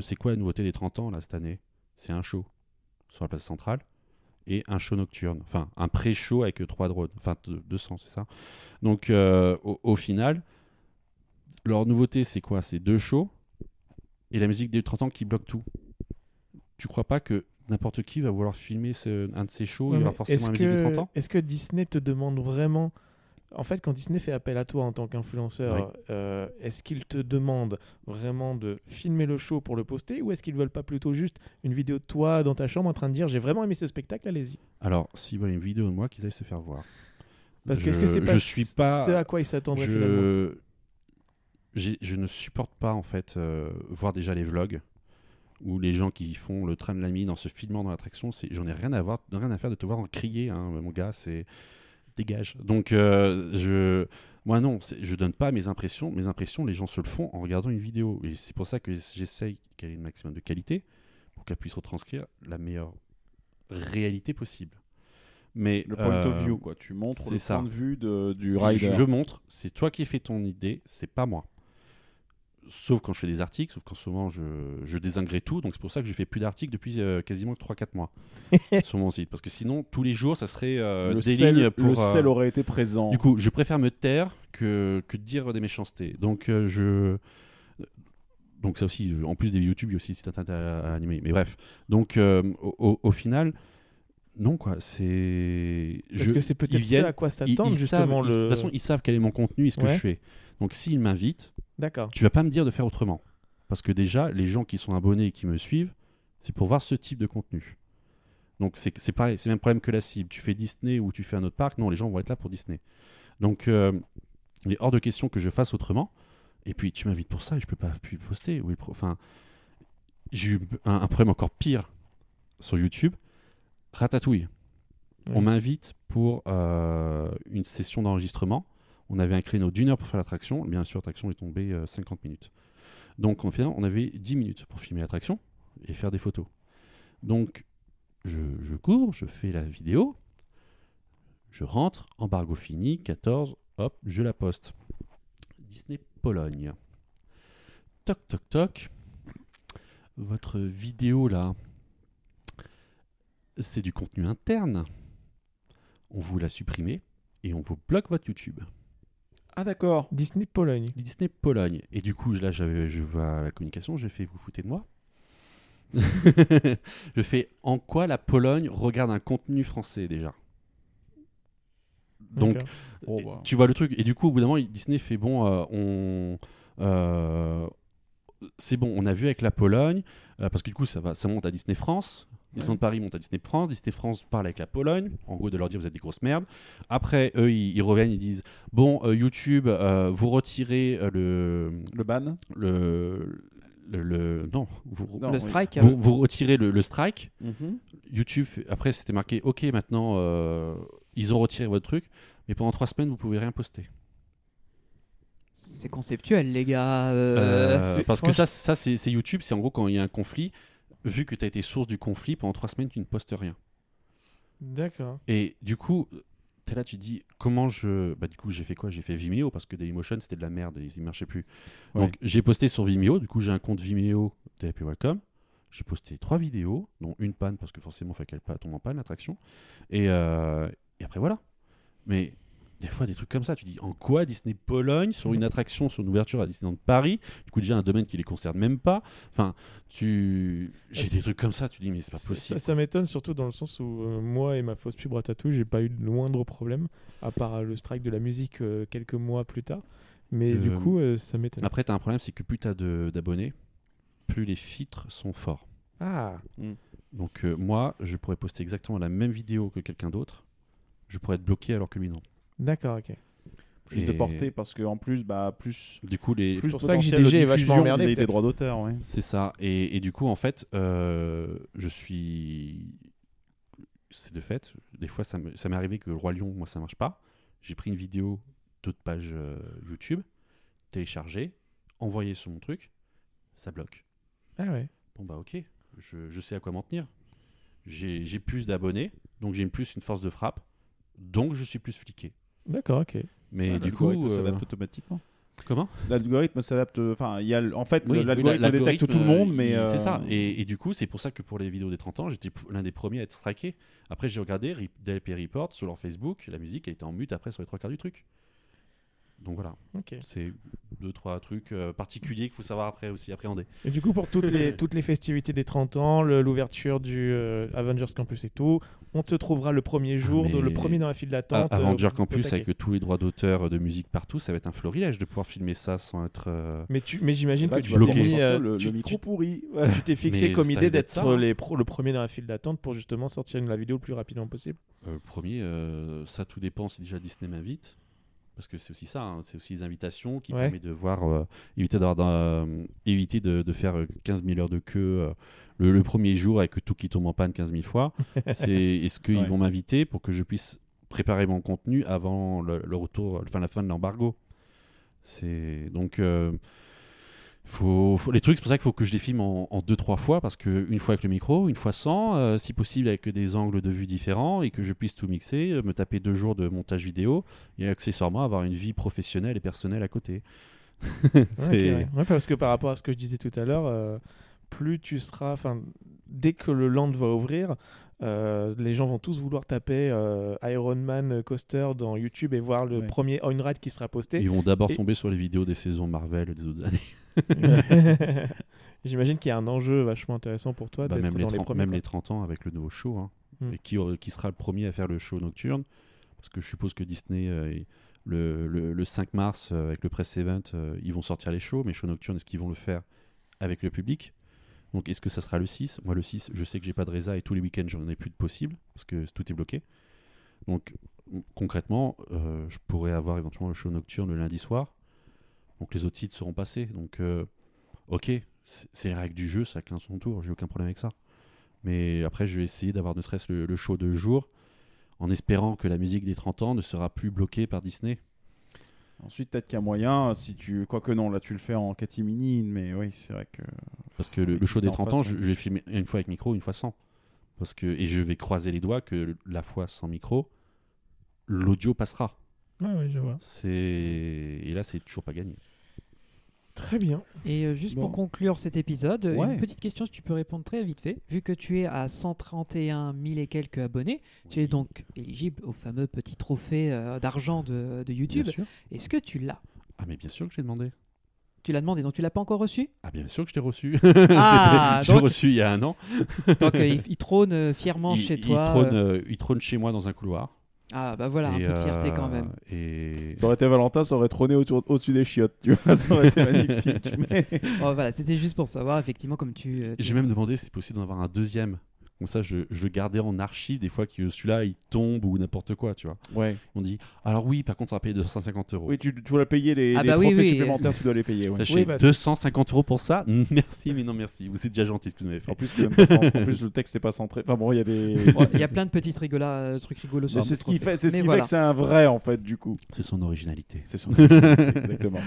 c'est quoi la nouveauté des 30 ans là cette année? C'est un show sur la place centrale et un show nocturne. Enfin, un pré-show avec trois drones. Enfin, deux- 200, c'est ça. Donc, euh, au, au final, leur nouveauté, c'est quoi? C'est deux shows et la musique des 30 ans qui bloque tout. Tu crois pas que n'importe qui va vouloir filmer ce- un de ces shows Ouais, Il y mais aura forcément la musique des que- 30 ans? Est-ce que Disney te demande vraiment. En fait, quand Disney fait appel à toi en tant qu'influenceur, Oui. euh, est-ce qu'il te demande vraiment de filmer le show pour le poster ou est-ce qu'ils veulent pas plutôt juste une vidéo de toi dans ta chambre en train de dire j'ai vraiment aimé ce spectacle, allez-y Alors, s'ils veulent une vidéo de moi, qu'ils aillent se faire voir. Parce que je, que c'est pas je suis pas. ce à quoi ils s'attendraient je... ne supporte pas en fait euh, voir déjà les vlogs où les gens qui font le train de la mine en se filmant dans l'attraction, j'en ai rien à voir, rien à faire de te voir en crier, hein, mon gars, c'est dégage. Donc euh, je, moi non, je donne pas mes impressions, mes impressions, les gens se le font en regardant une vidéo et c'est pour ça que j'essaye qu'elle ait le maximum de qualité pour qu'elle puisse retranscrire la meilleure réalité possible. Mais Le point euh, of view, quoi. Tu montres c'est le ça. point de vue de- du rider. je, je montre, c'est toi qui fais ton idée, c'est pas moi. Sauf quand je fais des articles, sauf qu'en ce moment je, je désingrée tout, donc c'est pour ça que je fais plus d'articles depuis euh, quasiment 3-4 mois sur mon site. Parce que sinon, tous les jours, ça serait euh, le des sel, lignes pour. le euh, sel aurait été présent. Du coup, je préfère me taire que, que de dire des méchancetés. Donc, euh, je. Donc, ça aussi, en plus des YouTube, il y a aussi des sites internet à, à animer. Mais bref. Donc, au, au- au final, non, quoi. C'est. Parce que c'est peut-être ce à quoi s'attendre justement savent- ils- le. De toute façon, ils savent quel est mon contenu et ce que je fais. Donc, s'ils m'invitent, D'accord. tu vas pas me dire de faire autrement. Parce que déjà, les gens qui sont abonnés et qui me suivent, c'est pour voir ce type de contenu. Donc c'est pareil, c'est le même problème que la cible. Tu fais Disney ou tu fais un autre parc, non, les gens vont être là pour Disney. Donc euh, il est hors de question que je fasse autrement. Et puis tu m'invites pour ça et je peux pas plus poster. Oui, enfin, j'ai eu un, un problème encore pire sur YouTube. Ratatouille. Ouais. On m'invite pour euh, une session d'enregistrement. On avait un créneau d'une heure pour faire l'attraction. Bien sûr, l'attraction est tombée euh, 50 minutes. Donc, on avait 10 minutes pour filmer l'attraction et faire des photos. Donc, je, cours, je fais la vidéo, je rentre, embargo fini, 14, hop, je la poste. Disney Pologne. Toc, toc, toc. Votre vidéo là, c'est du contenu interne. On vous l'a supprimé et on vous bloque votre YouTube. Ah d'accord. Disney Pologne. Disney Pologne. Et du coup, là, j'avais, je vois la communication, je fais, vous foutez de moi? Je fais, en quoi la Pologne regarde un contenu français déjà? Donc. Oh, bah. tu vois le truc. Et du coup, au bout d'un moment, Disney fait, bon, euh, on... euh, c'est bon, on a vu avec la Pologne, euh, parce que du coup, ça, va, ça monte à Disney France. Disneyland Paris monte à Disney France. Disney France parle avec la Pologne, en gros, de leur dire vous êtes des grosses merdes. Après, eux, ils, ils reviennent, ils disent bon, euh, YouTube, euh, vous retirez euh, le, Le ban le, le, le- non, vous, Non, le oui. strike. vous, vous retirez le, le strike. Mhm. YouTube, après, c'était marqué ok, maintenant, euh, ils ont retiré votre truc, mais pendant trois semaines, vous pouvez rien poster. C'est conceptuel, les gars. euh, Euh, c'est- parce que ça, ça c'est YouTube, c'est en gros quand il y a un conflit, vu que tu as été source du conflit, pendant trois semaines, tu ne postes rien. D'accord. Et du coup, tu es là, tu te dis comment je. Bah, du coup, j'ai fait quoi? J'ai fait Vimeo parce que Dailymotion c'était de la merde, ils ne marchaient plus. Ouais. Donc j'ai posté sur Vimeo, du coup, j'ai un compte Vimeo de Happy Welcome. J'ai posté trois vidéos, dont une panne parce que forcément, il faut qu'elle tombe en panne l'attraction. Et, euh, et après voilà. Mais des fois, des trucs comme ça, tu dis en quoi Disney Pologne sur une attraction, sur une ouverture à Disneyland Paris, du coup déjà un domaine qui les concerne même pas. Enfin, tu, j'ai Ah, des trucs comme ça, tu dis mais c'est pas Ça, possible. ça m'étonne surtout dans le sens où euh, moi et ma fausse pub Ratatouille, j'ai pas eu le moindre problème, à part euh, le strike de la musique euh, quelques mois plus tard. Mais du coup, ça m'étonne. Après, tu as un problème, c'est que plus tu as d'abonnés, plus les filtres sont forts. Ah, Donc euh, moi, je pourrais poster exactement la même vidéo que quelqu'un d'autre. Je pourrais être bloqué alors que lui non. D'accord, ok. Plus de portée parce que en plus, bah, plus. Du coup, les, Plus pour ça que potentiel de JDG est vachement emmerdé, des droits d'auteur, ouais. C'est ça. Et, et du coup, en fait, euh, je suis. C'est de fait. Des fois, ça me- ça m'est arrivé que le Roi Lion, moi, ça marche pas. J'ai pris une vidéo d'autres pages euh, YouTube, téléchargé, envoyé sur mon truc, ça bloque. Ah ouais. Bon, bah, ok, je, je sais à quoi m'en tenir. J'ai j'ai plus d'abonnés, donc j'ai plus une force de frappe, donc je suis plus fliqué. D'accord, ok. Mais Ouais, du coup. l'algorithme euh, s'adapte automatiquement. comment? L'algorithme s'adapte. Enfin, il y a, le- en fait, Oui, le- oui, l'algorithme la- détecte tout le monde, euh, mais. euh, C'est ça. Et, et du coup, c'est pour ça que pour les vidéos des 30 ans, j'étais l'un des premiers à être striké. Après, j'ai regardé DLP Report sur leur Facebook. La musique, elle était en mute après sur les trois quarts du truc. Donc voilà. Ok. C'est deux, trois trucs euh, particuliers qu'il faut savoir après aussi appréhender. Et du coup, pour toutes les, toutes les festivités des 30 ans, l'ouverture du euh, Avengers Campus et tout, on te trouvera le premier jour, Ah, mais- le premier dans la file d'attente. Avenger euh, Campus, avec tous les droits d'auteur de musique partout, ça va être un florilège de pouvoir filmer ça sans être. euh, Mais, tu, mais j'imagine que tu bloqué. mis, euh, le, tu- le micro tu- pourri. Voilà. tu t'es fixé Mais comme idée d'être hein. les pro- le premier dans la file d'attente pour justement sortir la vidéo le plus rapidement possible. Euh, le premier, euh, ça tout dépend si déjà Disney m'invite. Parce que c'est aussi ça, hein, c'est aussi les invitations qui Ouais. permettent de voir, euh, éviter, euh, éviter de, de faire euh, 15 000 heures de queue euh, le, le premier jour avec tout qui tombe en panne 15 000 fois. c'est est-ce qu'ils Ouais. vont m'inviter pour que je puisse préparer mon contenu avant le, le retour, enfin la fin de l'embargo? C'est donc euh, faut, faut- les trucs, c'est pour ça qu'il faut que je les filme en, en deux trois fois parce que une fois avec le micro, une fois sans, euh, si possible avec des angles de vue différents et que je puisse tout mixer, euh, me taper deux jours de montage vidéo et accessoirement avoir une vie professionnelle et personnelle à côté. Ouais, C'est- ok, ouais. Ouais, parce que par rapport à ce que je disais tout à l'heure, euh, plus tu seras, enfin, dès que le land va ouvrir, euh, les gens vont tous vouloir taper euh, Iron Man Coaster dans YouTube et voir le Ouais. premier on-ride qui sera posté. Ils vont d'abord Et- tomber sur les vidéos des saisons Marvel des autres années. J'imagine qu'il y a un enjeu vachement intéressant pour toi Bah, d'être même, les dans les 30, premiers. même quoi. les 30 ans avec le nouveau show. hein. Hmm. Et qui, euh, qui sera le premier à faire le show nocturne Parce que je suppose que Disney, euh, le, le- le 5 mars, euh, avec le press event, euh, ils vont sortir les shows. Mais show nocturne, est-ce qu'ils vont le faire avec le public? Donc est-ce que ça sera le 6 Moi, le 6, je sais que j'ai pas de résa et tous les week-ends, j'en ai plus de possible parce que tout est bloqué. Donc concrètement, euh, je pourrais avoir éventuellement le show nocturne le lundi soir. Donc les autres sites seront passés. Donc euh, ok, c'est les règles du jeu, a son tour, j'ai aucun problème avec ça. Mais après, je vais essayer d'avoir ne serait-ce le, le show de jour, en espérant que la musique des 30 ans ne sera plus bloquée par Disney. Ensuite, peut-être qu'il y a moyen, si tu. Quoique non, là tu le fais en catimini, mais oui, c'est vrai que. Parce que le, Oui, le show des en 30 ans, je, vais filmer une fois avec micro, une fois sans. Parce que, et je vais croiser les doigts que la fois sans micro, l'audio passera. Ouais, ouais, je vois. C'est Et là, c'est toujours pas gagné. Très bien. Et euh, juste Bon. pour conclure cet épisode, euh, Ouais. une petite question si tu peux répondre très vite fait. Vu que tu es à 131 000 et quelques abonnés, tu es donc éligible au fameux petit trophée euh, d'argent de, de YouTube. Est-ce que tu l'as? Ah, mais bien sûr que j'ai demandé. Tu l'as demandé, donc tu l'as pas encore reçu? Ah, bien sûr que je t'ai reçu. Ah, reçu il y a un an. Donc euh, il, il trône fièrement il, chez il toi. trône, euh, il trône chez moi dans un couloir. Ah bah voilà, un peu de fierté euh, quand même. Et Ça aurait été Valentin, ça aurait trôné autour- au-dessus des chiottes, tu vois, ça aurait été magnifique. mais- Oh, voilà, c'était juste pour savoir effectivement comme tu. euh, tu- j'ai même demandé si c'est possible d'en avoir un deuxième. Comme ça, je, je gardais en archive des fois que celui-là il tombe ou n'importe quoi, tu vois. Ouais. On dit alors oui, par contre, on va payer 250 euros. Oui, tu, tu dois payer les, Ah les bah oui, trophées oui. supplémentaires, tu dois les payer. ouais. Oui, bah, 250 euros pour ça Merci, mais non merci. Vous êtes déjà gentil ce que vous m'avez fait. En plus, même pas en plus, le texte n'est pas centré. Enfin bon, il y a des. Il y a plein de petites rigola, euh, trucs rigolos c'est ce qui fait, c'est ce qui voilà. fait que c'est un vrai en fait du coup. C'est son originalité. C'est son exactement.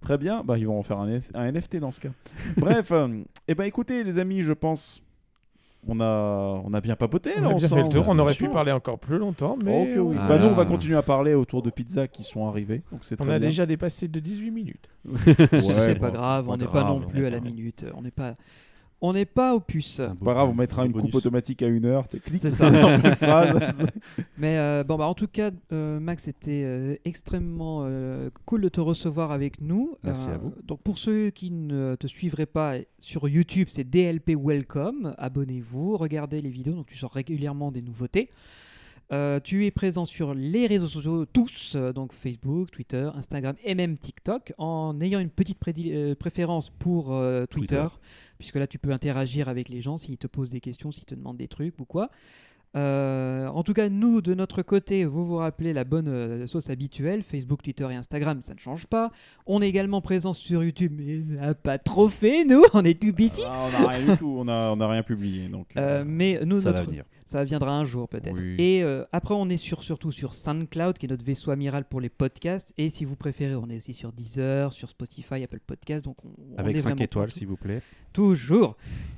Très bien, bah ils vont en faire un, NFT dans ce cas. Bref, euh, eh ben écoutez les amis, je pense on a on a bien papoté On là a bien fait ensemble. le tour. On aurait pu parler encore plus longtemps, mais oui. Ah, bah nous on là, va continuer à parler autour de pizzas qui sont arrivées. Donc c'est on très a bien. déjà dépassé de 18 minutes. Ouais, c'est bon, pas grave, on n'est pas non on plus à la minute. On n'est pas. On n'est pas aux puces. C'est pas grave, on mettra une bonus. coupe automatique à une heure. Tu cliques C'est ça. Mais euh, bon, bah, en tout cas, euh, Max, c'était euh, extrêmement euh, cool de te recevoir avec nous. Euh, Merci à vous. Donc, pour ceux qui ne te suivraient pas sur YouTube, c'est DLP Welcome. Abonnez-vous, regardez les vidéos, donc tu sors régulièrement des nouveautés. Euh, tu es présent sur les réseaux sociaux tous, euh, donc Facebook, Twitter, Instagram et même TikTok, en ayant une petite euh, préférence pour euh, Twitter, Twitter. Puisque là tu peux interagir avec les gens s'ils te posent des questions, s'ils te demandent des trucs ou quoi. Euh, en tout cas, nous, de notre côté, vous vous rappelez la bonne euh, sauce habituelle, Facebook, Twitter et Instagram, ça ne change pas. On est également présent sur YouTube, mais on n'a pas trop fait, nous, on est tout petit. Ah, on n'a rien du tout, on a, on a rien publié. Donc, Euh, mais nous, Ça va notre- venir. Ça viendra un jour peut-être. Oui. Et euh, après, on est sur, surtout sur SoundCloud, qui est notre vaisseau amiral pour les podcasts. Et si vous préférez, on est aussi sur Deezer, sur Spotify, Apple Podcasts. Donc on, on Avec est 5 vraiment étoiles, s'il vous plaît. Toujours.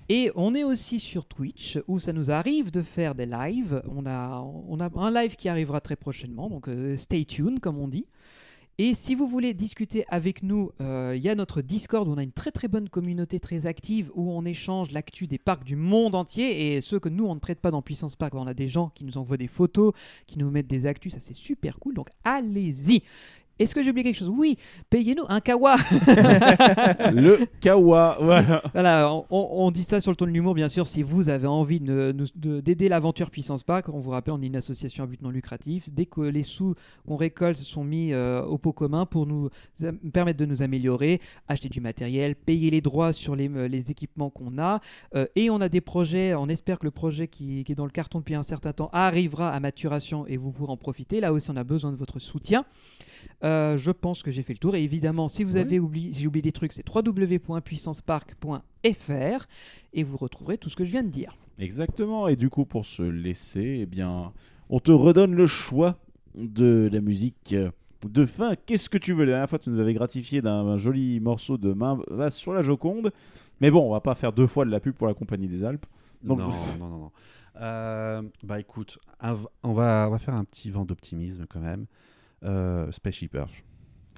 Et on est aussi sur Twitch, où ça nous arrive de faire des lives. On a, on a un live qui arrivera très prochainement, donc euh, stay tuned, comme on dit. Et si vous voulez discuter avec nous, euh, il y a notre Discord où on a une très très bonne communauté très active où on échange l'actu des parcs du monde entier et ceux que nous on ne traite pas dans Puissance Park. On a des gens qui nous envoient des photos, qui nous mettent des actus, ça c'est super cool. Donc allez-y. Est-ce que j'ai oublié quelque chose? Oui, payez-nous un kawa. le Kawa, voilà. Voilà, on, dit ça sur le ton de l'humour, bien sûr. Si vous avez envie de- de- de- d'aider l'aventure Puissance Park, on vous rappelle, on est une association à but non lucratif. Dès que les sous qu'on récolte sont mis euh, au pot commun pour nous am- permettre de nous améliorer, acheter du matériel, payer les droits sur les, euh, les équipements qu'on a. Euh, et on a des projets, on espère que le projet qui, qui est dans le carton depuis un certain temps arrivera à maturation et vous pourrez en profiter. Là aussi, on a besoin de votre soutien. Euh, je pense que j'ai fait le tour. Et évidemment, si vous Oui. avez oublié, si j'ai oublié des trucs, c'est www.puissancepark.fr et vous retrouverez tout ce que je viens de dire. Exactement. Et du coup, pour se laisser, eh bien, on te redonne le choix de la musique de fin. Qu'est-ce que tu veux? La dernière fois, tu nous avais gratifié d'un un joli morceau de main basse sur la Joconde. Mais bon, on va pas faire deux fois de la pub pour la Compagnie des Alpes. Donc, non, non, non, non. Euh, bah écoute, on va, on va faire un petit vent d'optimisme quand même. Euh, Spaceship Earth.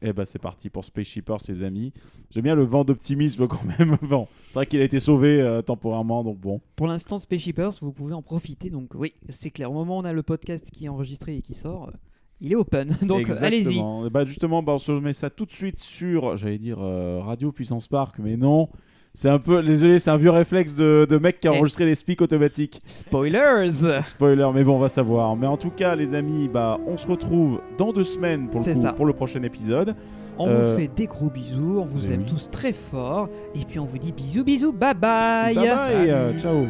Eh ben, c'est parti pour Space Shippers, ses amis. J'aime bien le vent d'optimisme quand même. Bon, c'est vrai qu'il a été sauvé euh, temporairement, donc bon. Pour l'instant, Space Shippers, vous pouvez en profiter. Donc oui, c'est clair. Au moment où on a le podcast qui est enregistré et qui sort, euh, il est open. Donc allez-y. Eh ben, justement, bah, on se met ça tout de suite sur, j'allais dire, euh, Radio Puissance Park, mais non. C'est un peu, désolé, c'est un vieux réflexe de, de mec qui a Eh. enregistré des speaks automatiques. Spoilers Spoiler, mais bon, on va savoir. Mais en tout cas, les amis, bah, on se retrouve dans deux semaines pour le, C'est coup, ça. pour le prochain épisode. On Euh, vous fait des gros bisous, on vous aime oui. tous très fort. Et puis on vous dit bisous, bisous, bye bye Bye bye, euh, ciao.